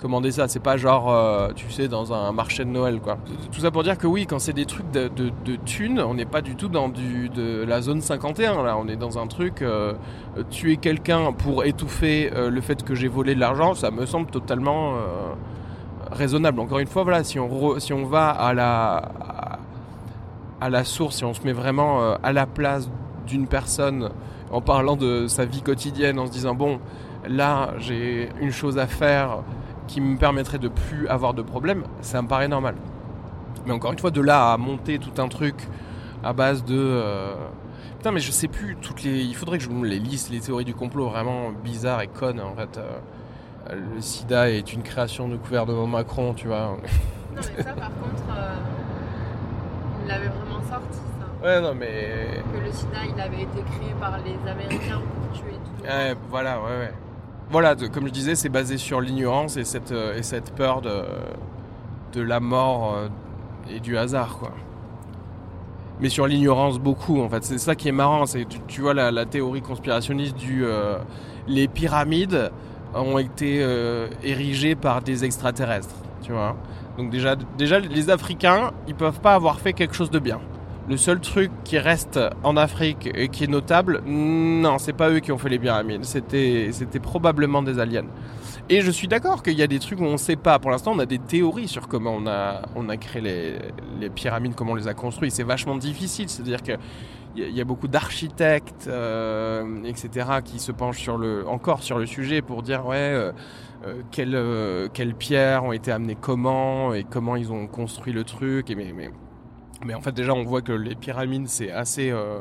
[SPEAKER 1] commander ça. C'est pas genre, euh, tu sais, dans un marché de Noël quoi. Tout ça pour dire que oui, quand c'est des trucs de, de, de thunes, on n'est pas du tout dans du, de la zone 51 là. On est dans un truc, euh, tuer quelqu'un pour étouffer euh, le fait que j'ai volé de l'argent, ça me semble totalement raisonnable. Encore une fois, voilà, si on, re- si on va à la, à, la source, si on se met vraiment euh, à la place d'une personne en parlant de sa vie quotidienne, en se disant bon, là j'ai une chose à faire qui me permettrait de plus avoir de problème, ça me paraît normal. Mais encore une fois, de là à monter tout un truc à base de euh, putain, mais je sais plus toutes les. Il faudrait que je me les lise les théories du complot vraiment bizarres et connes en fait. euh, le SIDA est une création du gouvernement Macron, tu vois.
[SPEAKER 2] Non, mais ça, par contre, il l'avait vraiment sorti, ça.
[SPEAKER 1] Ouais, non, mais.
[SPEAKER 2] Que le sida, il avait été créé par les Américains pour tuer tout le monde.
[SPEAKER 1] Ouais, voilà, ouais, ouais. Voilà, de- comme je disais, c'est basé sur l'ignorance et cette, euh, et cette peur de, de la mort euh, et du hasard, quoi. Mais sur l'ignorance, beaucoup, en fait. C'est ça qui est marrant. C'est, tu, tu vois, la, la théorie conspirationniste du. euh, les pyramides ont été euh, érigées par des extraterrestres, tu vois. Donc, déjà, déjà, les Africains, ils peuvent pas avoir fait quelque chose de bien. Le seul truc qui reste en Afrique et qui est notable, non, c'est pas eux qui ont fait les pyramides, c'était, c'était probablement des aliens. Et je suis d'accord qu'il y a des trucs où on sait pas. Pour l'instant, on a des théories sur comment on a, on a créé les, pyramides, comment on les a construits. C'est vachement difficile, c'est-à-dire que il y a- beaucoup d'architectes, euh, etc., qui se penchent encore sur le sujet pour dire ouais, euh, quelles, euh, quelles pierres ont été amenées comment et comment ils ont construit le truc. Mais, en fait, déjà, on voit que les pyramides, c'est assez. euh,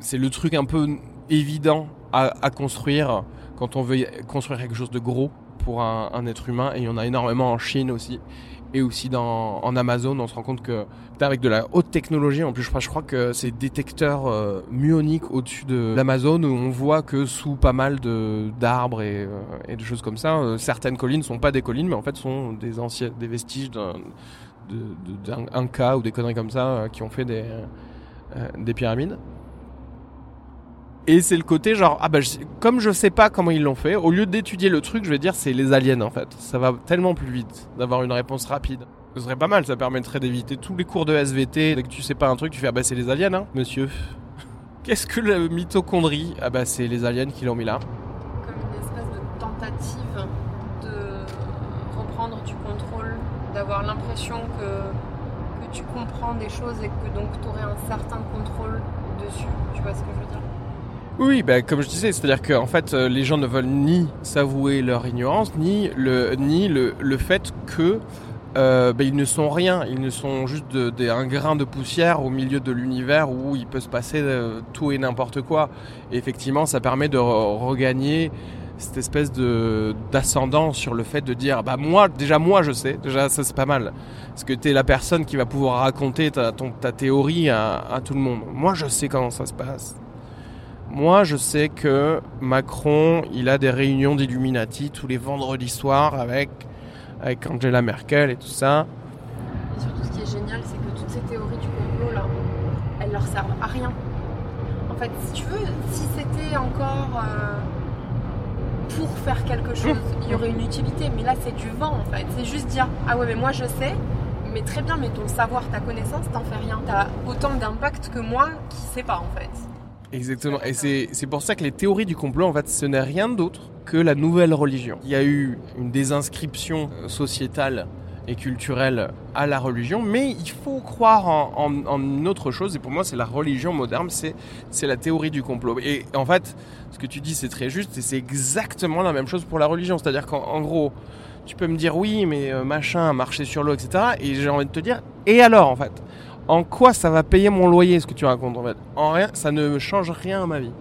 [SPEAKER 1] c'est le truc un peu évident à, construire quand on veut construire quelque chose de gros pour un, un être humain. Et il y en a énormément en Chine aussi. Et aussi dans, en Amazon, on se rend compte que avec de la haute technologie, en plus je crois, je crois que c'est détecteurs euh, muoniques au-dessus de l'Amazon où on voit que sous pas mal de d'arbres et, euh, de choses comme ça, euh, certaines collines sont pas des collines, mais en fait sont des anciens, des vestiges d'un de- cas ou des conneries comme ça euh, qui ont fait des, euh, des pyramides. Et c'est le côté genre, ah bah, comme je sais pas comment ils l'ont fait, au lieu d'étudier le truc, je vais dire c'est les aliens en fait. Ça va tellement plus vite d'avoir une réponse rapide. Ce serait pas mal, ça permettrait d'éviter tous les cours de SVT. Dès que tu sais pas un truc, tu fais, ah bah c'est les aliens, hein, monsieur. Qu'est-ce que la mitochondrie? Ah bah c'est les aliens qui l'ont mis là.
[SPEAKER 2] Comme une espèce de tentative de reprendre du contrôle, d'avoir l'impression que, que tu comprends des choses et que donc tu aurais un certain contrôle dessus. Tu vois ce que je veux dire?
[SPEAKER 1] Oui, bah, comme je disais, c'est-à-dire que en fait, euh, les gens ne veulent ni s'avouer leur ignorance, ni le, fait que euh, bah, ils ne sont rien, ils ne sont juste un grain de poussière au milieu de l'univers où il peut se passer euh, tout et n'importe quoi. Et effectivement, ça permet de re- regagner cette espèce de d'ascendant sur le fait de dire bah moi déjà moi je sais. Déjà ça c'est pas mal. Parce que tu es la personne qui va pouvoir raconter ta, ta théorie à tout le monde. Moi je sais comment ça se passe moi, je sais que Macron, il a des réunions d'Illuminati tous les vendredis soirs avec, avec Angela Merkel et tout ça.
[SPEAKER 2] Et surtout, ce qui est génial, c'est que toutes ces théories du complot, là, elles leur servent à rien. En fait, si tu veux, si c'était encore euh, pour faire quelque chose, il y aurait une utilité. Mais là, c'est du vent, en fait. C'est juste dire, ah ouais, mais moi, je sais. Mais très bien, mais ton savoir, ta connaissance, t'en fais rien. T'as autant d'impact que moi qui sais pas, en fait.
[SPEAKER 1] Exactement. Et c'est pour ça que les théories du complot, en fait, ce n'est rien d'autre que la nouvelle religion. Il y a eu une désinscription euh, sociétale et culturelle à la religion, mais il faut croire en, une autre chose, et pour moi c'est la religion moderne, c'est la théorie du complot. Et en fait, ce que tu dis c'est très juste, et c'est exactement la même chose pour la religion, c'est-à-dire qu'en en gros, tu peux me dire oui, mais euh, machin, marcher sur l'eau, etc. Et j'ai envie de te dire, et alors en fait? En quoi ça va payer mon loyer ce que tu racontes en fait? En rien, ça ne change rien à ma vie.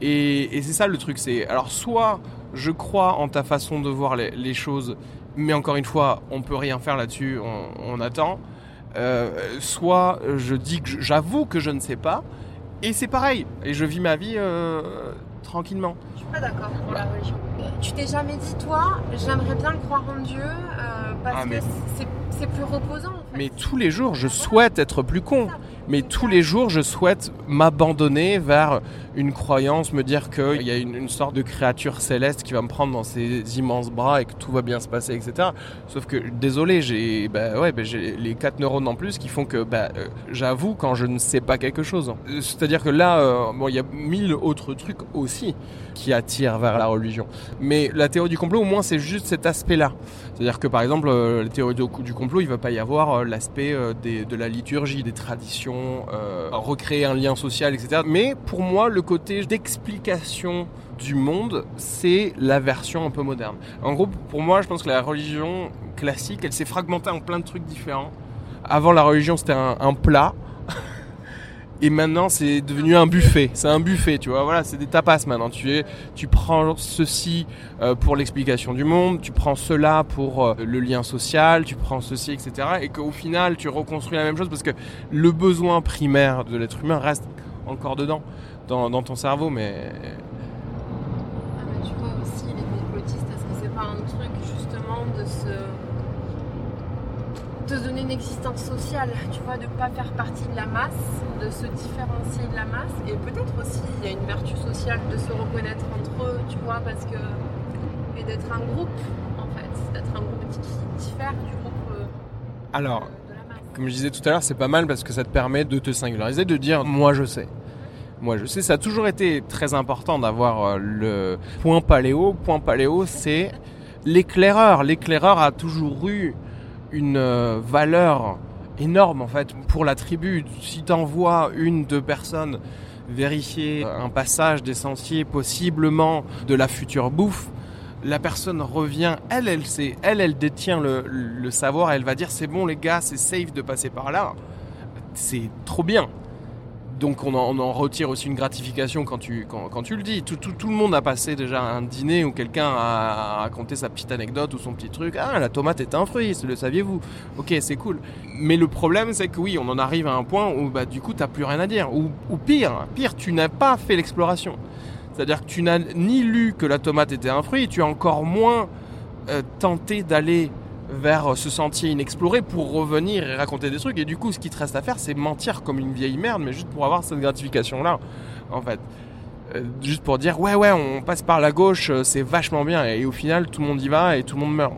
[SPEAKER 1] Et, c'est ça le truc, c'est alors soit je crois en ta façon de voir les, choses, mais encore une fois, on peut rien faire là-dessus, on, attend. Euh, soit je dis j'avoue que je ne sais pas, Et c'est pareil. Et je vis ma vie euh, tranquillement.
[SPEAKER 2] Je suis pas d'accord pour la religion. Tu t'es jamais dit, toi, j'aimerais bien croire en Dieu euh, parce
[SPEAKER 1] Ah, mais-
[SPEAKER 2] que c'est- c'est plus reposant. En fait.
[SPEAKER 1] Mais tous les jours, je souhaite être plus con. Mais tous les jours, je souhaite m'abandonner vers une croyance, me dire qu'il y a une, sorte de créature céleste qui va me prendre dans ses immenses bras et que tout va bien se passer, etc. Sauf que, désolé, j'ai bah bah, j'ai les quatre neurones en plus qui font que bah, euh, j'avoue quand je ne sais pas quelque chose. C'est-à-dire que là, euh, il y a mille autres trucs aussi qui attirent vers la religion. Mais la théorie du complot, au moins, c'est juste cet aspect-là. C'est-à-dire que par exemple, euh, la théorie du complot, il va pas y avoir l'aspect de la liturgie, des traditions, euh, recréer un lien social, etc. Mais pour moi, le côté d'explication du monde, c'est la version un peu moderne. En gros, pour moi, je pense que la religion classique, elle s'est fragmentée en plein de trucs différents. Avant, la religion, c'était un, un plat. Et maintenant, c'est devenu un buffet. C'est un buffet, tu vois. Voilà, c'est des tapas maintenant. Tu es, tu prends ceci euh, pour l'explication du monde, tu prends cela pour euh, le lien social, tu prends ceci, etc. Et qu'au final, tu reconstruis la même chose parce que le besoin primaire de l'être humain reste encore dedans, dans, ton cerveau, mais
[SPEAKER 2] Ah, mais tu vois aussi les complotistes, est-ce que c'est pas un truc justement de se de se donner une existence sociale, tu vois, de pas faire partie de la masse, de se différencier de la masse, et peut-être aussi il y a une vertu sociale de se reconnaître entre eux, tu vois, parce que et d'être un groupe en fait, d'être un groupe qui diffère du groupe euh,
[SPEAKER 1] alors,
[SPEAKER 2] de la masse.
[SPEAKER 1] comme je disais tout à l'heure, c'est pas mal parce que ça te permet de te singulariser, de dire moi je sais. Moi je sais, ça a toujours été très important d'avoir euh, le point paléo. Point paléo, c'est l'éclaireur. L'éclaireur a toujours eu une euh, valeur énorme en fait pour la tribu. Si t'envoies une, deux personnes vérifier un passage des sentiers, possiblement de la future bouffe, la personne revient, elle, elle sait, elle, elle détient le, le savoir, elle va dire c'est bon les gars, c'est safe de passer par là. C'est trop bien. Donc on en, retire aussi une gratification quand tu, quand, quand tu le dis. Tout, tout, tout le monde a passé déjà un dîner où quelqu'un a raconté sa petite anecdote ou son petit truc. Ah, la tomate est un fruit, le saviez-vous? Ok, c'est cool. Mais le problème, c'est que oui, on en arrive à un point où bah, du coup, t'as plus rien à dire. Ou, ou pire, pire, tu n'as pas fait l'exploration. C'est-à-dire que tu n'as ni lu que la tomate était un fruit, tu as encore moins euh, tenté d'aller vers ce sentier inexploré pour revenir et raconter des trucs. Et du coup, ce qui te reste à faire, c'est mentir comme une vieille merde, mais juste pour avoir cette gratification-là, en fait. Euh, juste pour dire, ouais, ouais, on passe par la gauche, euh, c'est vachement bien. Et, au final, tout le monde y va et tout le monde meurt.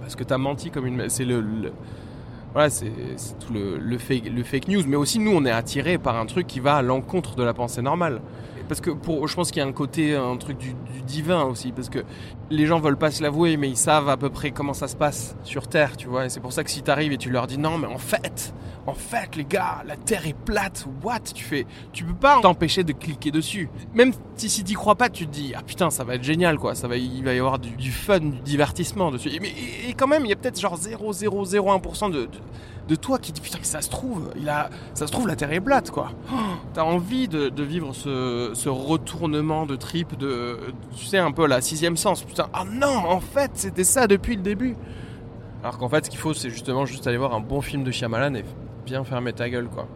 [SPEAKER 1] Parce que t'as menti comme une... C'est le... Voilà, c'est c'est tout le, le, fake, le fake news. Mais aussi, nous, on est attirés par un truc qui va à l'encontre de la pensée normale. Parce que pour, je pense qu'il y a un côté, un truc du, divin aussi. Parce que les gens veulent pas se l'avouer, mais ils savent à peu près comment ça se passe sur Terre, tu vois. Et c'est pour ça que si t'arrives et tu leur dis non, mais en fait, en fait, les gars, la Terre est plate. What? Tu fais, tu peux pas t'empêcher de cliquer dessus. Même si, si t'y crois pas, tu te dis ah putain, ça va être génial, quoi. Ça va, il va y avoir du, du fun, du divertissement dessus. Et, mais, et quand même, il y a peut-être genre 0,001% de, de de toi qui dit putain ça se trouve, il a, ça se trouve la Terre est plate quoi. Oh, T'as envie de, vivre ce, retournement de trip de, tu sais un peu la sixième sens. Putain, ah non, en fait c'était ça depuis le début. Alors qu'en fait ce qu'il faut c'est justement juste aller voir un bon film de Shyamalan et bien fermer ta gueule quoi.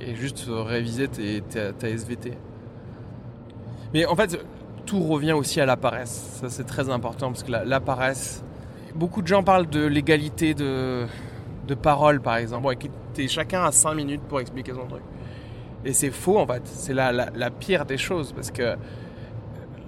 [SPEAKER 1] Et juste réviser tes, ta SVT. Mais en fait tout revient aussi à la paresse. Ça c'est très important parce que la, la paresse. Beaucoup de gens parlent de l'égalité de de parole par exemple. Et chacun à 5 minutes pour expliquer son truc. Et c'est faux en fait. C'est la, la, la, pire des choses parce que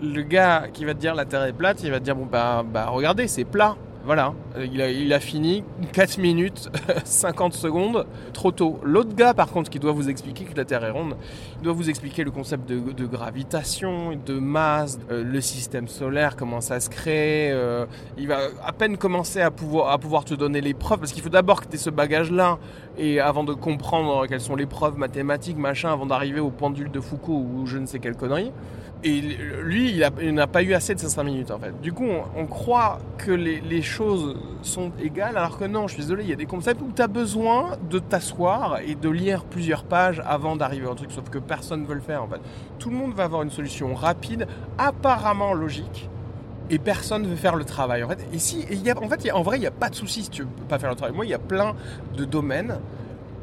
[SPEAKER 1] le gars qui va te dire la terre est plate, il va te dire bon bah, bah regardez c'est plat. Voilà, il a, il a fini 4 minutes 50 secondes trop tôt. L'autre gars par contre qui doit vous expliquer que la Terre est ronde, il doit vous expliquer le concept de, gravitation, de masse, euh, le système solaire, comment ça se crée. Euh, il va à peine commencer à pouvoir, te donner les preuves parce qu'il faut d'abord que tu aies ce bagage là et avant de comprendre quelles sont les preuves mathématiques, machin, avant d'arriver au pendule de Foucault ou je ne sais quelle connerie. Et lui, il n'a pas eu assez de ces 5 minutes en fait. Du coup, on, croit que les, choses sont égales, alors que non, je suis désolé, il y a des concepts où tu as besoin de t'asseoir et de lire plusieurs pages avant d'arriver au truc, sauf que personne ne veut le faire en fait. Tout le monde va avoir une solution rapide, apparemment logique, et personne ne veut faire le travail. En fait, ici, il y a, en, fait, en vrai, il n'y a pas de souci si tu veux pas faire le travail. Moi, il y a plein de domaines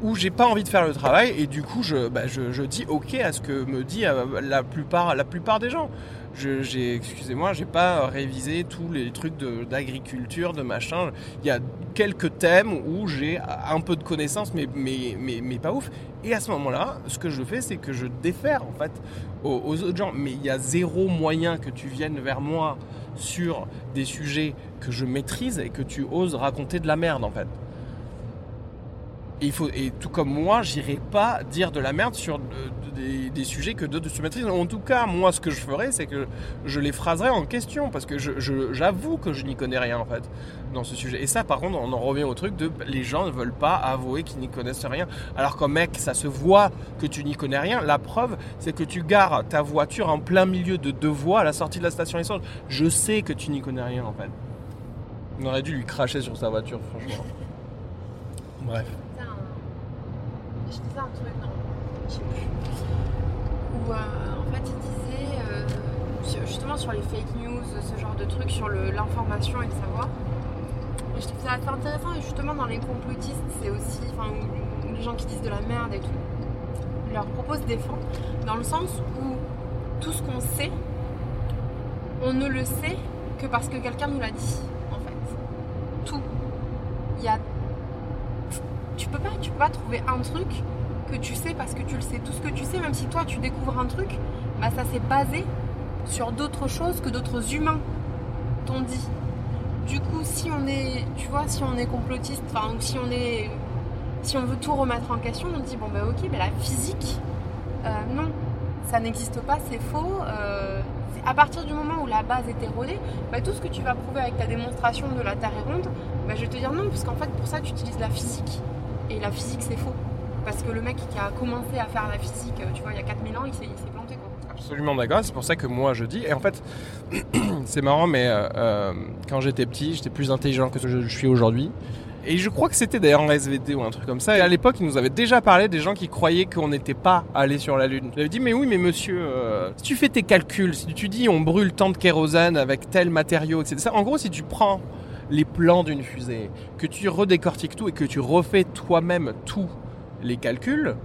[SPEAKER 1] où j'ai pas envie de faire le travail et du coup je, bah, je, je dis ok à ce que me dit euh, la plupart, la plupart des gens. J'ai, excusez-moi, j'ai pas révisé tous les trucs d'agriculture, de machin. Il y a quelques thèmes où j'ai un peu de connaissances, mais, mais, mais, mais pas ouf. Et à ce moment-là, ce que je fais, c'est que je défère en fait aux, autres gens. Mais il y a zéro moyen que tu viennes vers moi sur des sujets que je maîtrise et que tu oses raconter de la merde en fait. Il faut, et tout comme moi, j'irai pas dire de la merde sur de- des, des sujets que d'autres se maîtrisent. En tout cas, moi, ce que je ferais, c'est que je les phraserais en question, parce que je- je- j'avoue que je n'y connais rien, en fait, dans ce sujet. Et ça, par contre, on en revient au truc de les gens ne veulent pas avouer qu'ils n'y connaissent rien. Alors qu'un mec, ça se voit que tu n'y connais rien. La preuve, c'est que tu gares ta voiture en plein milieu de deux voies à la sortie de la station essence. Je sais que tu n'y connais rien, en fait. On aurait dû lui cracher sur sa voiture, franchement. Bref.
[SPEAKER 2] un- Je disais un truc, non, Où euh, en fait il disait euh, justement sur les fake news, ce genre de trucs, sur l'information et le savoir. Et je trouve ça assez intéressant et justement dans les complotistes, c'est aussi, enfin, les gens qui disent de la merde et tout, leur propose des fins dans le sens où tout ce qu'on sait, on ne le sait que parce que quelqu'un nous l'a dit, en fait. Tout. Il y a tu peux pas, tu peux pas trouver un truc que tu sais parce que tu le sais. Tout ce que tu sais, même si toi tu découvres un truc, bah ça s'est basé sur d'autres choses que d'autres humains t'ont dit. Du coup, si on est, tu vois, si on est complotiste, enfin, ou si on est, si on veut tout remettre en question, on dit bon bah ok, mais la physique, euh, non, ça n'existe pas, c'est faux. euh, à partir du moment où la base est érodée, bah, tout ce que tu vas prouver avec ta démonstration de la Terre est ronde, bah, je vais te dire non, parce qu'en fait pour ça tu utilises la physique. Et la physique c'est faux. Parce que le mec qui a commencé à faire la physique, euh, tu vois, il y a 4000 ans, il s'est planté quoi.
[SPEAKER 1] Absolument d'accord, c'est pour ça que moi je dis, et en fait c'est marrant mais euh, euh, quand j'étais petit j'étais plus intelligent que ce que je suis aujourd'hui. Et je crois que c'était d'ailleurs en SVT ou un truc comme ça. Et à l'époque, ils nous avaient déjà parlé des gens qui croyaient qu'on n'était pas allé sur la Lune. J'avais dit, mais oui, mais monsieur, si tu fais tes calculs, si tu dis on brûle tant de kérosène avec tel matériau, etc. En gros, si tu prends les plans d'une fusée, que tu redécortiques tout et que tu refais toi-même tous les calculs,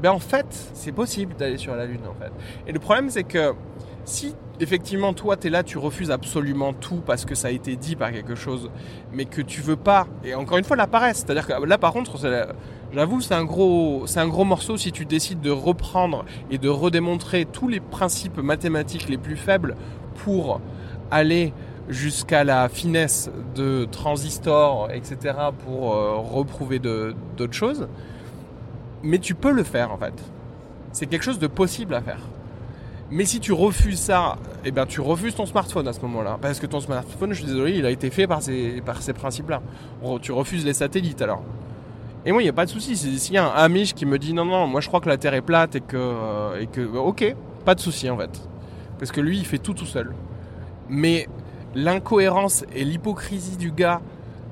[SPEAKER 1] ben en fait, c'est possible d'aller sur la Lune en fait. Et le problème c'est que si effectivement toi tu es là, tu refuses absolument tout parce que ça a été dit par quelque chose, mais que tu veux pas, et encore une fois la paresse, c'est-à-dire que là par contre, j'avoue c'est un gros, c'est un gros morceau si tu décides de reprendre et de redémontrer tous les principes mathématiques les plus faibles pour aller jusqu'à la finesse de transistors, etc., pour euh, reprouver d'autres choses. Mais tu peux le faire en fait. C'est quelque chose de possible à faire. Mais si tu refuses ça, eh ben tu refuses ton smartphone à ce moment-là. Parce que ton smartphone, je suis désolé, il a été fait par ces, par ces principes-là. Tu refuses les satellites alors. Et moi, il n'y a pas de souci. Si- S'il y a un Amish qui me dit non, non, moi je crois que la Terre est plate et que. euh, Et que ok, pas de souci en fait. Parce que lui, il fait tout tout seul. Mais l'incohérence et l'hypocrisie du gars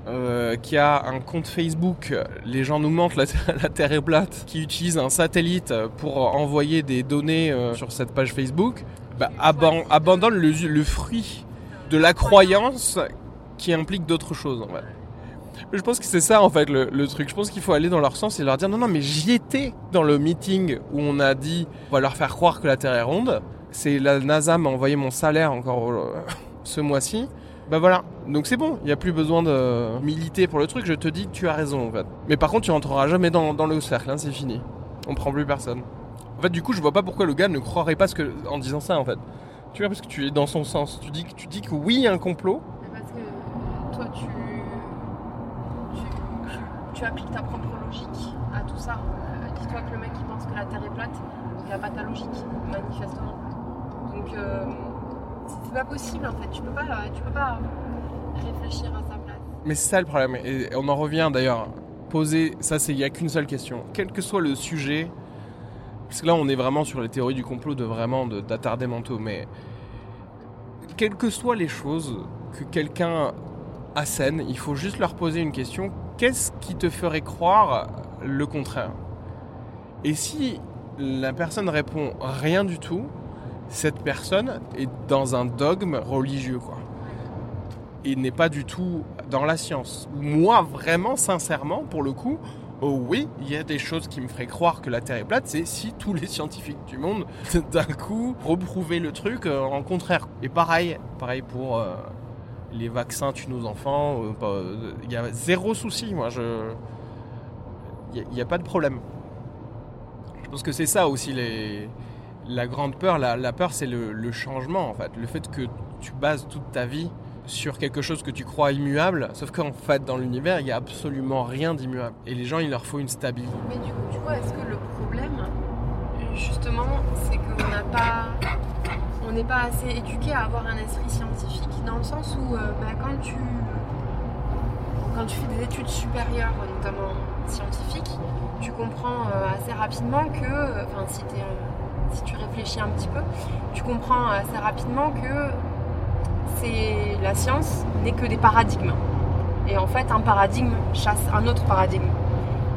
[SPEAKER 1] euh, qui a un compte Facebook, les gens nous mentent, la, Terre est plate, qui utilise un satellite pour envoyer des données euh, sur cette page Facebook, bah, aban- abandonne le, fruit de la croyance qui implique d'autres choses. Je pense que c'est ça en fait le, le truc. Je pense qu'il faut aller dans leur sens et leur dire non non mais j'y étais dans le meeting où on a dit on va leur faire croire que la Terre est ronde. C'est la NASA m'a envoyé mon salaire encore euh, ce mois-ci. Bah voilà, donc c'est bon, il n'y a plus besoin de militer pour le truc, je te dis que tu as raison en fait. Mais par contre tu rentreras jamais dans, le cercle, hein, c'est fini. On prend plus personne. En fait du coup je vois pas pourquoi le gars ne croirait pas ce que, en disant ça en fait. Tu vois parce que tu es dans son sens, tu dis, que- tu dis que oui il y a un complot,
[SPEAKER 2] Parce que toi, tu, tu, tu, tu appliques ta propre logique à tout ça. Euh, Dis-toi que le mec qui pense que la Terre est plate, il n'a pas ta logique, manifestement. Donc, euh, c'est pas possible en fait. Tu peux pas, tu peux pas réfléchir à sa place.
[SPEAKER 1] Mais c'est ça le problème. Et on en revient d'ailleurs. Poser, ça c'est, il n'y a qu'une seule question. Quel que soit le sujet, parce que là on est vraiment sur les théories du complot de vraiment de- d'attarder mentaux, mais quelles que soient les choses que quelqu'un assène, il faut juste leur poser une question. Qu'est-ce qui te ferait croire le contraire? Et si la personne répond rien du tout, cette personne est dans un dogme religieux, quoi et n'est pas du tout dans la science. Moi, vraiment, sincèrement, pour le coup, Oh oui, il y a des choses qui me feraient croire que la Terre est plate, c'est si tous les scientifiques du monde, d'un coup, reprouvaient le truc euh, en contraire. Et pareil, pareil pour euh, les vaccins tuent nos enfants, euh, bah, euh, il y a zéro souci, moi, je... Il n'y a, pas de problème. Je pense que c'est ça aussi, les... la grande peur. La, peur, c'est le, changement, en fait. Le fait que tu bases toute ta vie sur quelque chose que tu crois immuable, sauf qu'en fait, dans l'univers, il n'y a absolument rien d'immuable. Et les gens, il leur faut une stabilité.
[SPEAKER 2] Mais du coup, tu vois, est-ce que le problème, justement, c'est qu'on. On n'est pas assez éduqué à avoir un esprit scientifique, dans le sens où, euh, bah, quand tu. Fais des études supérieures, notamment scientifiques, tu comprends euh, assez rapidement que. Enfin, si, t'es, euh, si tu réfléchis un petit peu, tu comprends assez rapidement que c'est la science n'est que des paradigmes. Et en fait, un paradigme chasse un autre paradigme.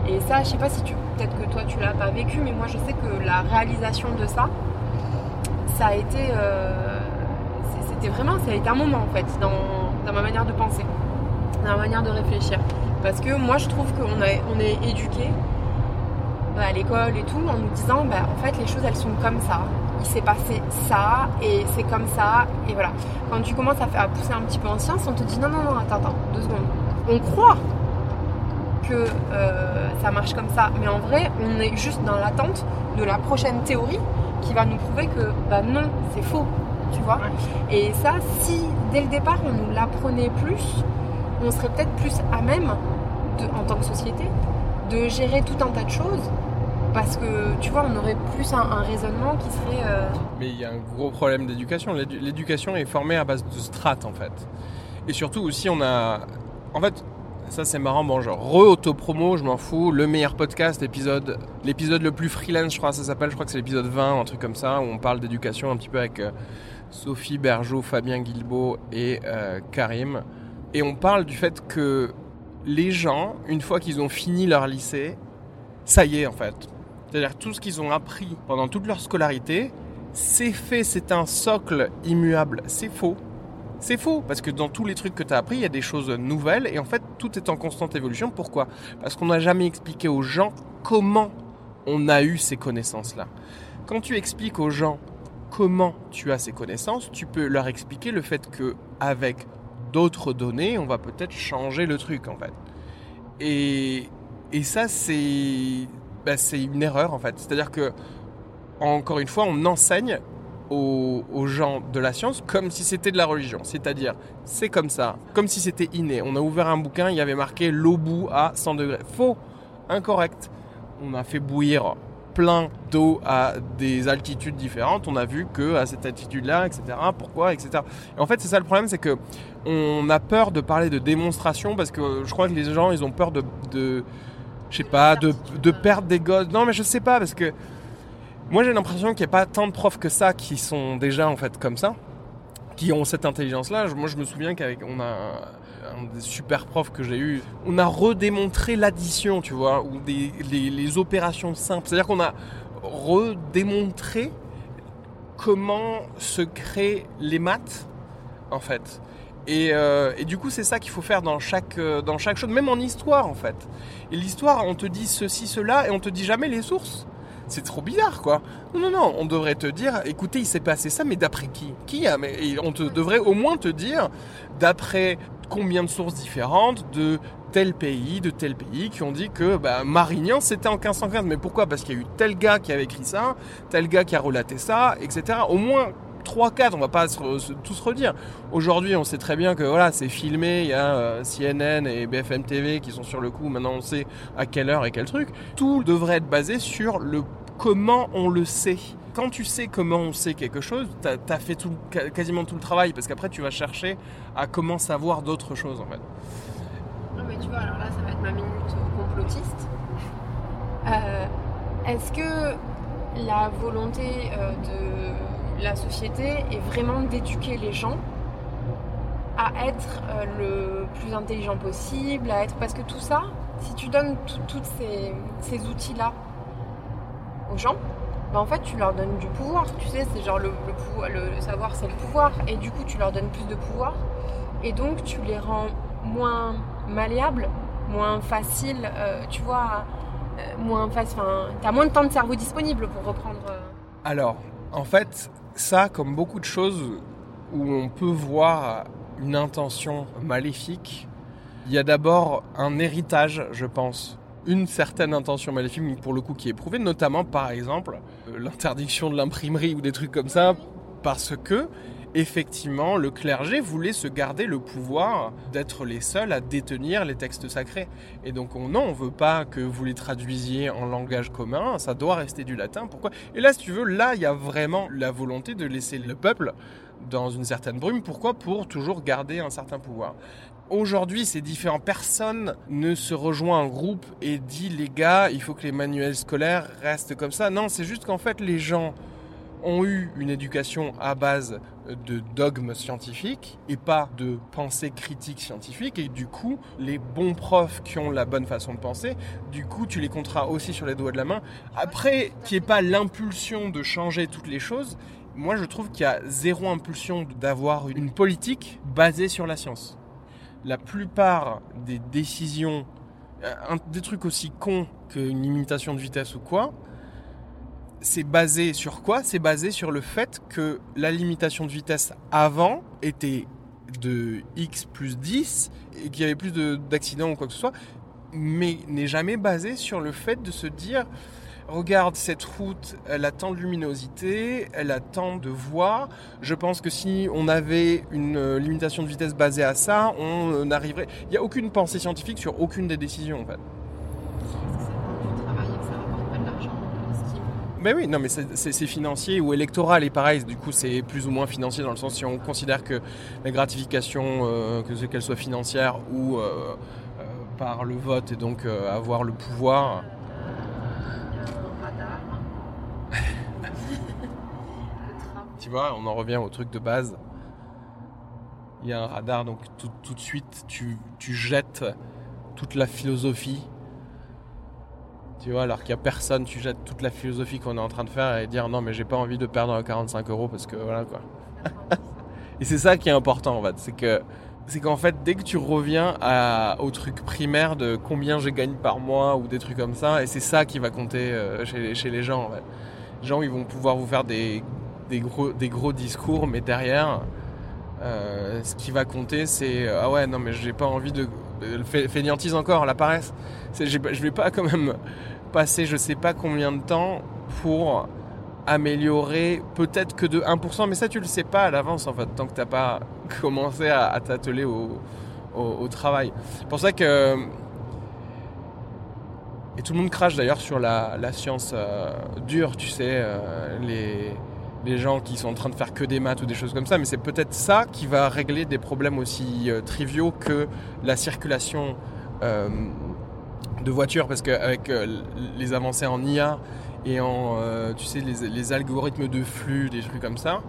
[SPEAKER 2] Et ça, je sais pas si tu, peut-être que toi tu l'as pas vécu, mais moi je sais que la réalisation de ça, ça a été, euh, c'était vraiment, ça a été un moment en fait dans, ma manière de penser, dans ma manière de réfléchir. Parce que moi je trouve qu'on on est éduqué à l'école et tout en nous disant, bah, en fait les choses elles sont comme ça. Il s'est passé ça et c'est comme ça et voilà. Quand tu commences à, faire, à pousser un petit peu en science, on te dit non non non attends attends deux secondes. On croit que euh, ça marche comme ça. Mais en vrai, on est juste dans l'attente de la prochaine théorie qui va nous prouver que bah non, c'est faux, tu vois? Et ça, si dès le départ on nous l'apprenait plus, on serait peut-être plus à même, de, en tant que société, de gérer tout un tas de choses. Parce que tu vois, on aurait plus un, raisonnement qui serait. euh,
[SPEAKER 1] Mais il y a un gros problème d'éducation. L'édu- L'éducation est formée à base de strates, en fait. Et surtout aussi, on a... En fait, ça c'est marrant, bon, genre, re-auto-promo, je m'en fous. Le meilleur podcast, épisode... l'épisode le plus freelance, je crois, ça s'appelle. Je crois que c'est l'épisode 20, un truc comme ça, où on parle d'éducation un petit peu avec euh, Sophie Bergeau, Fabien Guilbeault et euh, Karim. Et on parle du fait que les gens, une fois qu'ils ont fini leur lycée, ça y est, en fait. C'est-à-dire tout ce qu'ils ont appris pendant toute leur scolarité, c'est fait, c'est un socle immuable. C'est faux. C'est faux, parce que dans tous les trucs que tu as appris, il y a des choses nouvelles, et en fait, tout est en constante évolution. Pourquoi? Parce qu'on n'a jamais expliqué aux gens comment on a eu ces connaissances-là. Quand tu expliques aux gens comment tu as ces connaissances, tu peux leur expliquer le fait que avec d'autres données, on va peut-être changer le truc, en fait. Et, et ça, c'est bah, c'est une erreur, en fait. C'est-à-dire que, encore une fois, on enseigne aux, gens de la science comme si c'était de la religion. C'est-à-dire, c'est comme ça, comme si c'était inné. On a ouvert un bouquin, il y avait marqué l'eau bout à 100 degrés. Faux, incorrect. On a fait bouillir plein d'eau à des altitudes différentes. On a vu que à cette altitude-là, etc. Pourquoi, etc. Et en fait, c'est ça le problème, c'est que on a peur de parler de démonstration parce que je crois que les gens, ils ont peur de je sais pas, de, de perdre des gosses. Non, mais je sais pas parce que moi j'ai l'impression qu'il n'y a pas tant de profs que ça qui sont déjà en fait comme ça, qui ont cette intelligence-là. Moi je me souviens qu'avec on a un des super profs que j'ai eu, on a redémontré l'addition, tu vois, ou des, les, les opérations simples. C'est-à-dire qu'on a redémontré comment se créent les maths, en fait. Et, euh, et du coup, c'est ça qu'il faut faire dans chaque, euh, dans chaque chose, même en histoire, en fait. Et l'histoire, on te dit ceci, cela, et on te dit jamais les sources. C'est trop bizarre, quoi. Non, non, non, on devrait te dire, écoutez, il s'est passé ça, mais d'après qui? Qui a mais, et On te devrait au moins te dire, d'après combien de sources différentes, de tel pays, de tel pays, qui ont dit que bah, Marignan, c'était en 1515. Mais pourquoi? Parce qu'il y a eu tel gars qui avait écrit ça, tel gars qui a relaté ça, etc. Au moins 3-4, on va pas se re- se- redire. Aujourd'hui, on sait très bien que voilà, c'est filmé, il y a euh, CNN et BFM TV qui sont sur le coup, maintenant on sait à quelle heure et quel truc. Tout devrait être basé sur le comment on le sait. Quand tu sais comment on sait quelque chose, t'as as fait tout, quasiment tout le travail, parce qu'après tu vas chercher à comment savoir d'autres choses en fait.
[SPEAKER 2] Non mais tu vois, alors là ça va être ma minute complotiste. Euh, Est-ce que la volonté euh, de la société est vraiment d'éduquer les gens à être euh, le plus intelligent possible, à être parce que tout ça, si tu donnes tous ces, outils-là aux gens, bah, en fait tu leur donnes du pouvoir. Tu sais, c'est genre le, savoir c'est le pouvoir, et du coup tu leur donnes plus de pouvoir, et donc tu les rends moins malléables moins facile, euh, tu vois, euh, moins facile. Enfin, t'as moins de temps de cerveau disponible pour reprendre.
[SPEAKER 1] Alors, en fait, ça, comme beaucoup de choses où on peut voir une intention maléfique, il y a d'abord un héritage, je pense. Une certaine intention maléfique, pour le coup, qui est prouvée, notamment par exemple euh, l'interdiction de l'imprimerie ou des trucs comme ça, parce que effectivement, le clergé voulait se garder le pouvoir d'être les seuls à détenir les textes sacrés. Et donc, on, non, on veut pas que vous les traduisiez en langage commun, ça doit rester du latin. Pourquoi? Et là, si tu veux, là, il y a vraiment la volonté de laisser le peuple dans une certaine brume. Pourquoi? Pour toujours garder un certain pouvoir. Aujourd'hui, c'est différent. Personne ne se rejoint un groupe et dit les gars, il faut que les manuels scolaires restent comme ça. Non, c'est juste qu'en fait, les gens ont eu une éducation à base de dogmes scientifiques et pas de pensée critique scientifique et du coup les bons profs qui ont la bonne façon de penser du coup tu les compteras aussi sur les doigts de la main. Après qu'il n'y ait pas l'impulsion de changer toutes les choses moi je trouve qu'il y a zéro impulsion d'avoir une politique basée sur la science. La plupart des décisions euh, des trucs aussi cons qu'une limitation de vitesse ou quoi c'est basé sur quoi? C'est basé sur le fait que la limitation de vitesse avant était de x plus 10 et qu'il y avait plus de- d'accidents ou quoi que ce soit, mais n'est jamais basé sur le fait de se dire regarde cette route, elle a tant de luminosité, elle a tant de voies. Je pense que si on avait une euh, limitation de vitesse basée à ça, on euh, arriverait. Il n'y a aucune pensée scientifique sur aucune des décisions en fait. Mais oui, non, mais c'est- financier ou électoral et pareil. Du coup, c'est plus ou moins financier dans le sens si on considère que la gratification, euh, que qu'elle soit financière ou euh, euh, par le vote et donc avoir le pouvoir. Tu vois, on en revient au truc de base. Il y a un radar, donc tout, tout de suite, tu, tu jettes toute la philosophie. Tu vois, alors qu'il n'y a personne, tu jettes toute la philosophie qu'on est en train de faire et dire non, mais j'ai pas envie de perdre 45 euros parce que voilà quoi. Et c'est ça qui est important en fait, c'est que c'est qu'en fait dès que tu reviens à, au truc primaire de combien je gagne par mois ou des trucs comme ça, et c'est ça qui va compter euh, chez, les- chez les gens en fait. Les gens ils vont pouvoir vous faire des, des, gros, des gros discours, mais derrière, euh, ce qui va compter c'est ah ouais non mais j'ai pas envie de de- fai- fainéantise encore la paresse. Je vais pas quand même passer je sais pas combien de temps pour améliorer peut-être que de 1%, mais ça tu le sais pas à l'avance en fait, tant que t'as pas commencé à, t'atteler au, travail. Pour ça que... Et tout le monde crache d'ailleurs sur la, la science euh, dure, tu sais, euh, les, les gens qui sont en train de faire que des maths ou des choses comme ça, mais c'est peut-être ça qui va régler des problèmes aussi euh, triviaux que la circulation euh, de voitures, parce qu'avec les avancées en IA, et en euh, tu sais les algorithmes de flux, des trucs comme ça.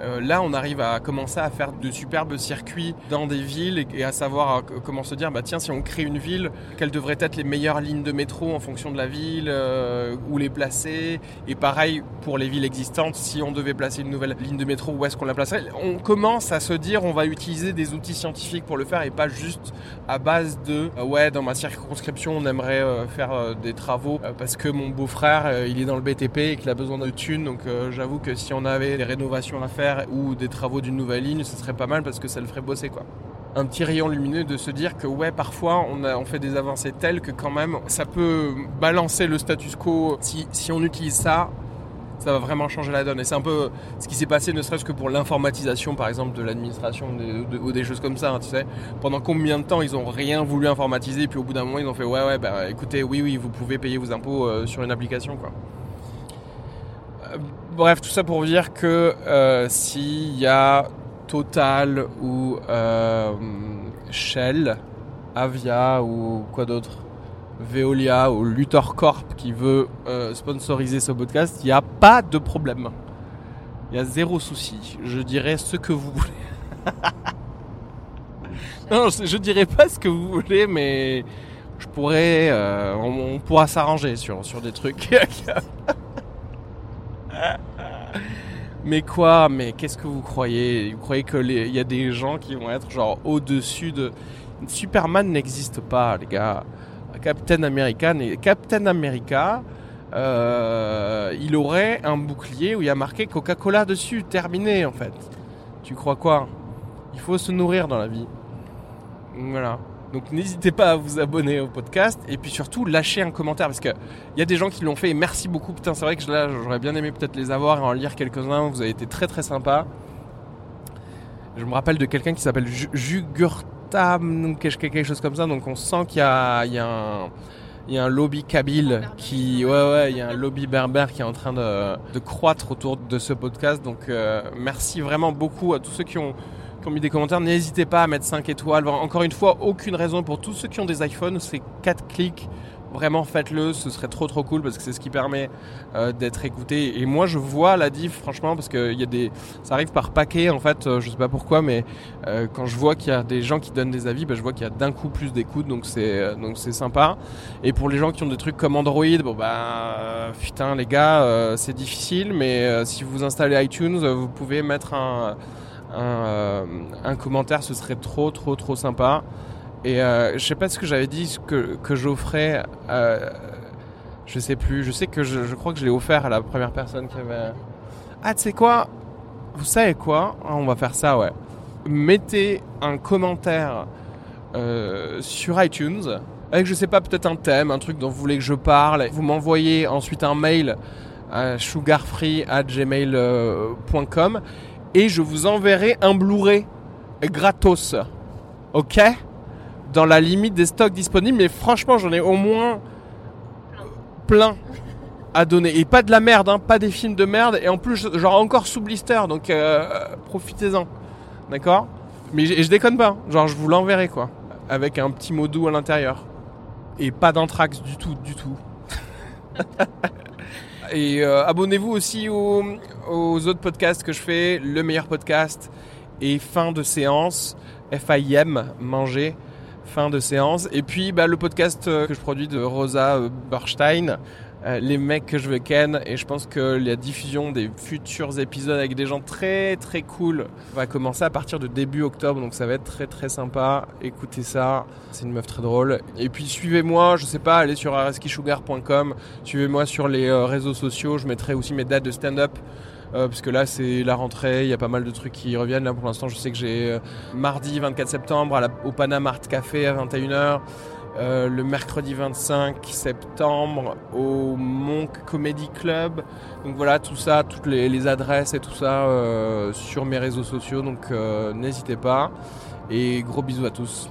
[SPEAKER 1] Euh, là, on arrive à commencer à faire de superbes circuits dans des villes et, à savoir euh, comment se dire, bah tiens, si on crée une ville, quelles devraient être les meilleures lignes de métro en fonction de la ville, euh, où les placer? Et pareil pour les villes existantes, si on devait placer une nouvelle ligne de métro, où est-ce qu'on la placerait? On commence à se dire, on va utiliser des outils scientifiques pour le faire et pas juste à base de, ouais, dans ma circonscription, on aimerait faire des travaux parce que mon beau-frère, il est dans le BTP et qu'il a besoin de thunes. Donc j'avoue que si on avait des rénovations à faire ou des travaux d'une nouvelle ligne, ce serait pas mal parce que ça le ferait bosser quoi. Un petit rayon lumineux de se dire que ouais, parfois on, fait des avancées telles que quand même ça peut balancer le status quo. Si, si on utilise ça, ça va vraiment changer la donne. Et c'est un peu ce qui s'est passé, ne serait-ce que pour l'informatisation, par exemple, de l'administration ou des choses comme ça. hein, tu sais, pendant combien de temps ils ont rien voulu informatiser, puis au bout d'un moment ils ont fait ouais ouais, bah écoutez, oui oui, vous pouvez payer vos impôts euh, sur une application quoi. Euh, bref, tout ça pour dire que euh, s'il y a Total ou euh, Shell, Avia ou quoi d'autre, Veolia ou Luthor Corp qui veut euh, sponsoriser ce podcast, il n'y a pas de problème. Il y a zéro souci. Je dirais ce que vous voulez. non, je, je dirais pas ce que vous voulez, mais je pourrais, euh, on, pourra s'arranger sur des trucs. mais quoi Mais qu'est-ce que vous croyez? Vous croyez que les- il y a des gens qui vont être genre au-dessus de Superman n'existe pas, les gars. Captain America, Captain America, euh, il aurait un bouclier où il y a marqué Coca-Cola dessus, terminé en fait. Tu crois quoi? Il faut se nourrir dans la vie. Voilà. Donc n'hésitez pas à vous abonner au podcast et puis surtout lâcher un commentaire parce que il y a des gens qui l'ont fait et merci beaucoup. Putain, c'est vrai que là j'aurais bien aimé peut-être les avoir et en lire quelques-uns. Vous avez été très très sympa. Je me rappelle de quelqu'un qui s'appelle Ju- Jugurtam quelque quelque chose comme ça. Donc on sent qu'il y a, il y a un il y a un lobby kabyle qui ouais ouais il y a un lobby berbère qui est en train de, de croître autour de ce podcast. Donc euh, merci vraiment beaucoup à tous ceux qui ont qui ont mis des commentaires. N'hésitez pas à mettre 5 étoiles. Encore une fois, aucune raison pour tous ceux qui ont des iPhones. C'est 4 clics. Vraiment, faites-le. Ce serait trop trop cool parce que c'est ce qui permet euh, d'être écouté. Et moi, je vois la diff, franchement, parce que y a des, ça arrive par paquet en fait. euh, je sais pas pourquoi, mais euh, quand je vois qu'il y a des gens qui donnent des avis, bah, je vois qu'il y a d'un coup plus d'écoute. Donc c'est donc c'est sympa. Et pour les gens qui ont des trucs comme Android, bon bah putain les gars, c'est difficile. Mais si vous installez iTunes, vous pouvez mettre un un, euh, un commentaire, ce serait trop, trop, trop sympa. Et euh, je sais pas ce que j'avais dit, que, que j'offrais. Euh, je sais plus. Je sais que je, crois que je l'ai offert à la première personne qui avait. Ah, tu sais quoi? Vous savez quoi? Ah, On va faire ça, ouais. Mettez un commentaire sur iTunes avec, je sais pas, peut-être un thème, un truc dont vous voulez que je parle. Vous m'envoyez ensuite un mail à sugarfree@gmail.com et je vous enverrai un Blu-ray gratos. Ok? Dans la limite des stocks disponibles, mais franchement, j'en ai au moins plein à donner. Et pas de la merde, hein, pas des films de merde. Et en plus, genre encore sous blister, donc euh, profitez-en. D'accord? Mais je, déconne pas, genre je vous l'enverrai quoi. Avec un petit mot doux à l'intérieur. Et pas d'anthrax du tout, du tout. Et euh, abonnez-vous aussi aux, autres podcasts que je fais. Le meilleur podcast et fin de séance. FIM, manger, fin de séance. Et puis bah, le podcast euh, que je produis de Rosa euh, Berstein. Euh, les mecs que je veux ken et je pense que la diffusion des futurs épisodes avec des gens très très cool va commencer à partir de début octobre donc ça va être très très sympa. Écoutez ça c'est une meuf très drôle. Et puis suivez-moi je sais pas allez sur areskisugar.com suivez-moi sur les euh, réseaux sociaux je mettrai aussi mes dates de stand-up euh, parce que là c'est la rentrée, il y a pas mal de trucs qui reviennent. Là pour l'instant je sais que j'ai euh, mardi 24 septembre au Panama Art Café à 21h, euh, le mercredi 25 septembre au Monk Comedy Club. Donc voilà tout ça, toutes les, adresses et tout ça euh, sur mes réseaux sociaux. Donc euh, n'hésitez pas et gros bisous à tous.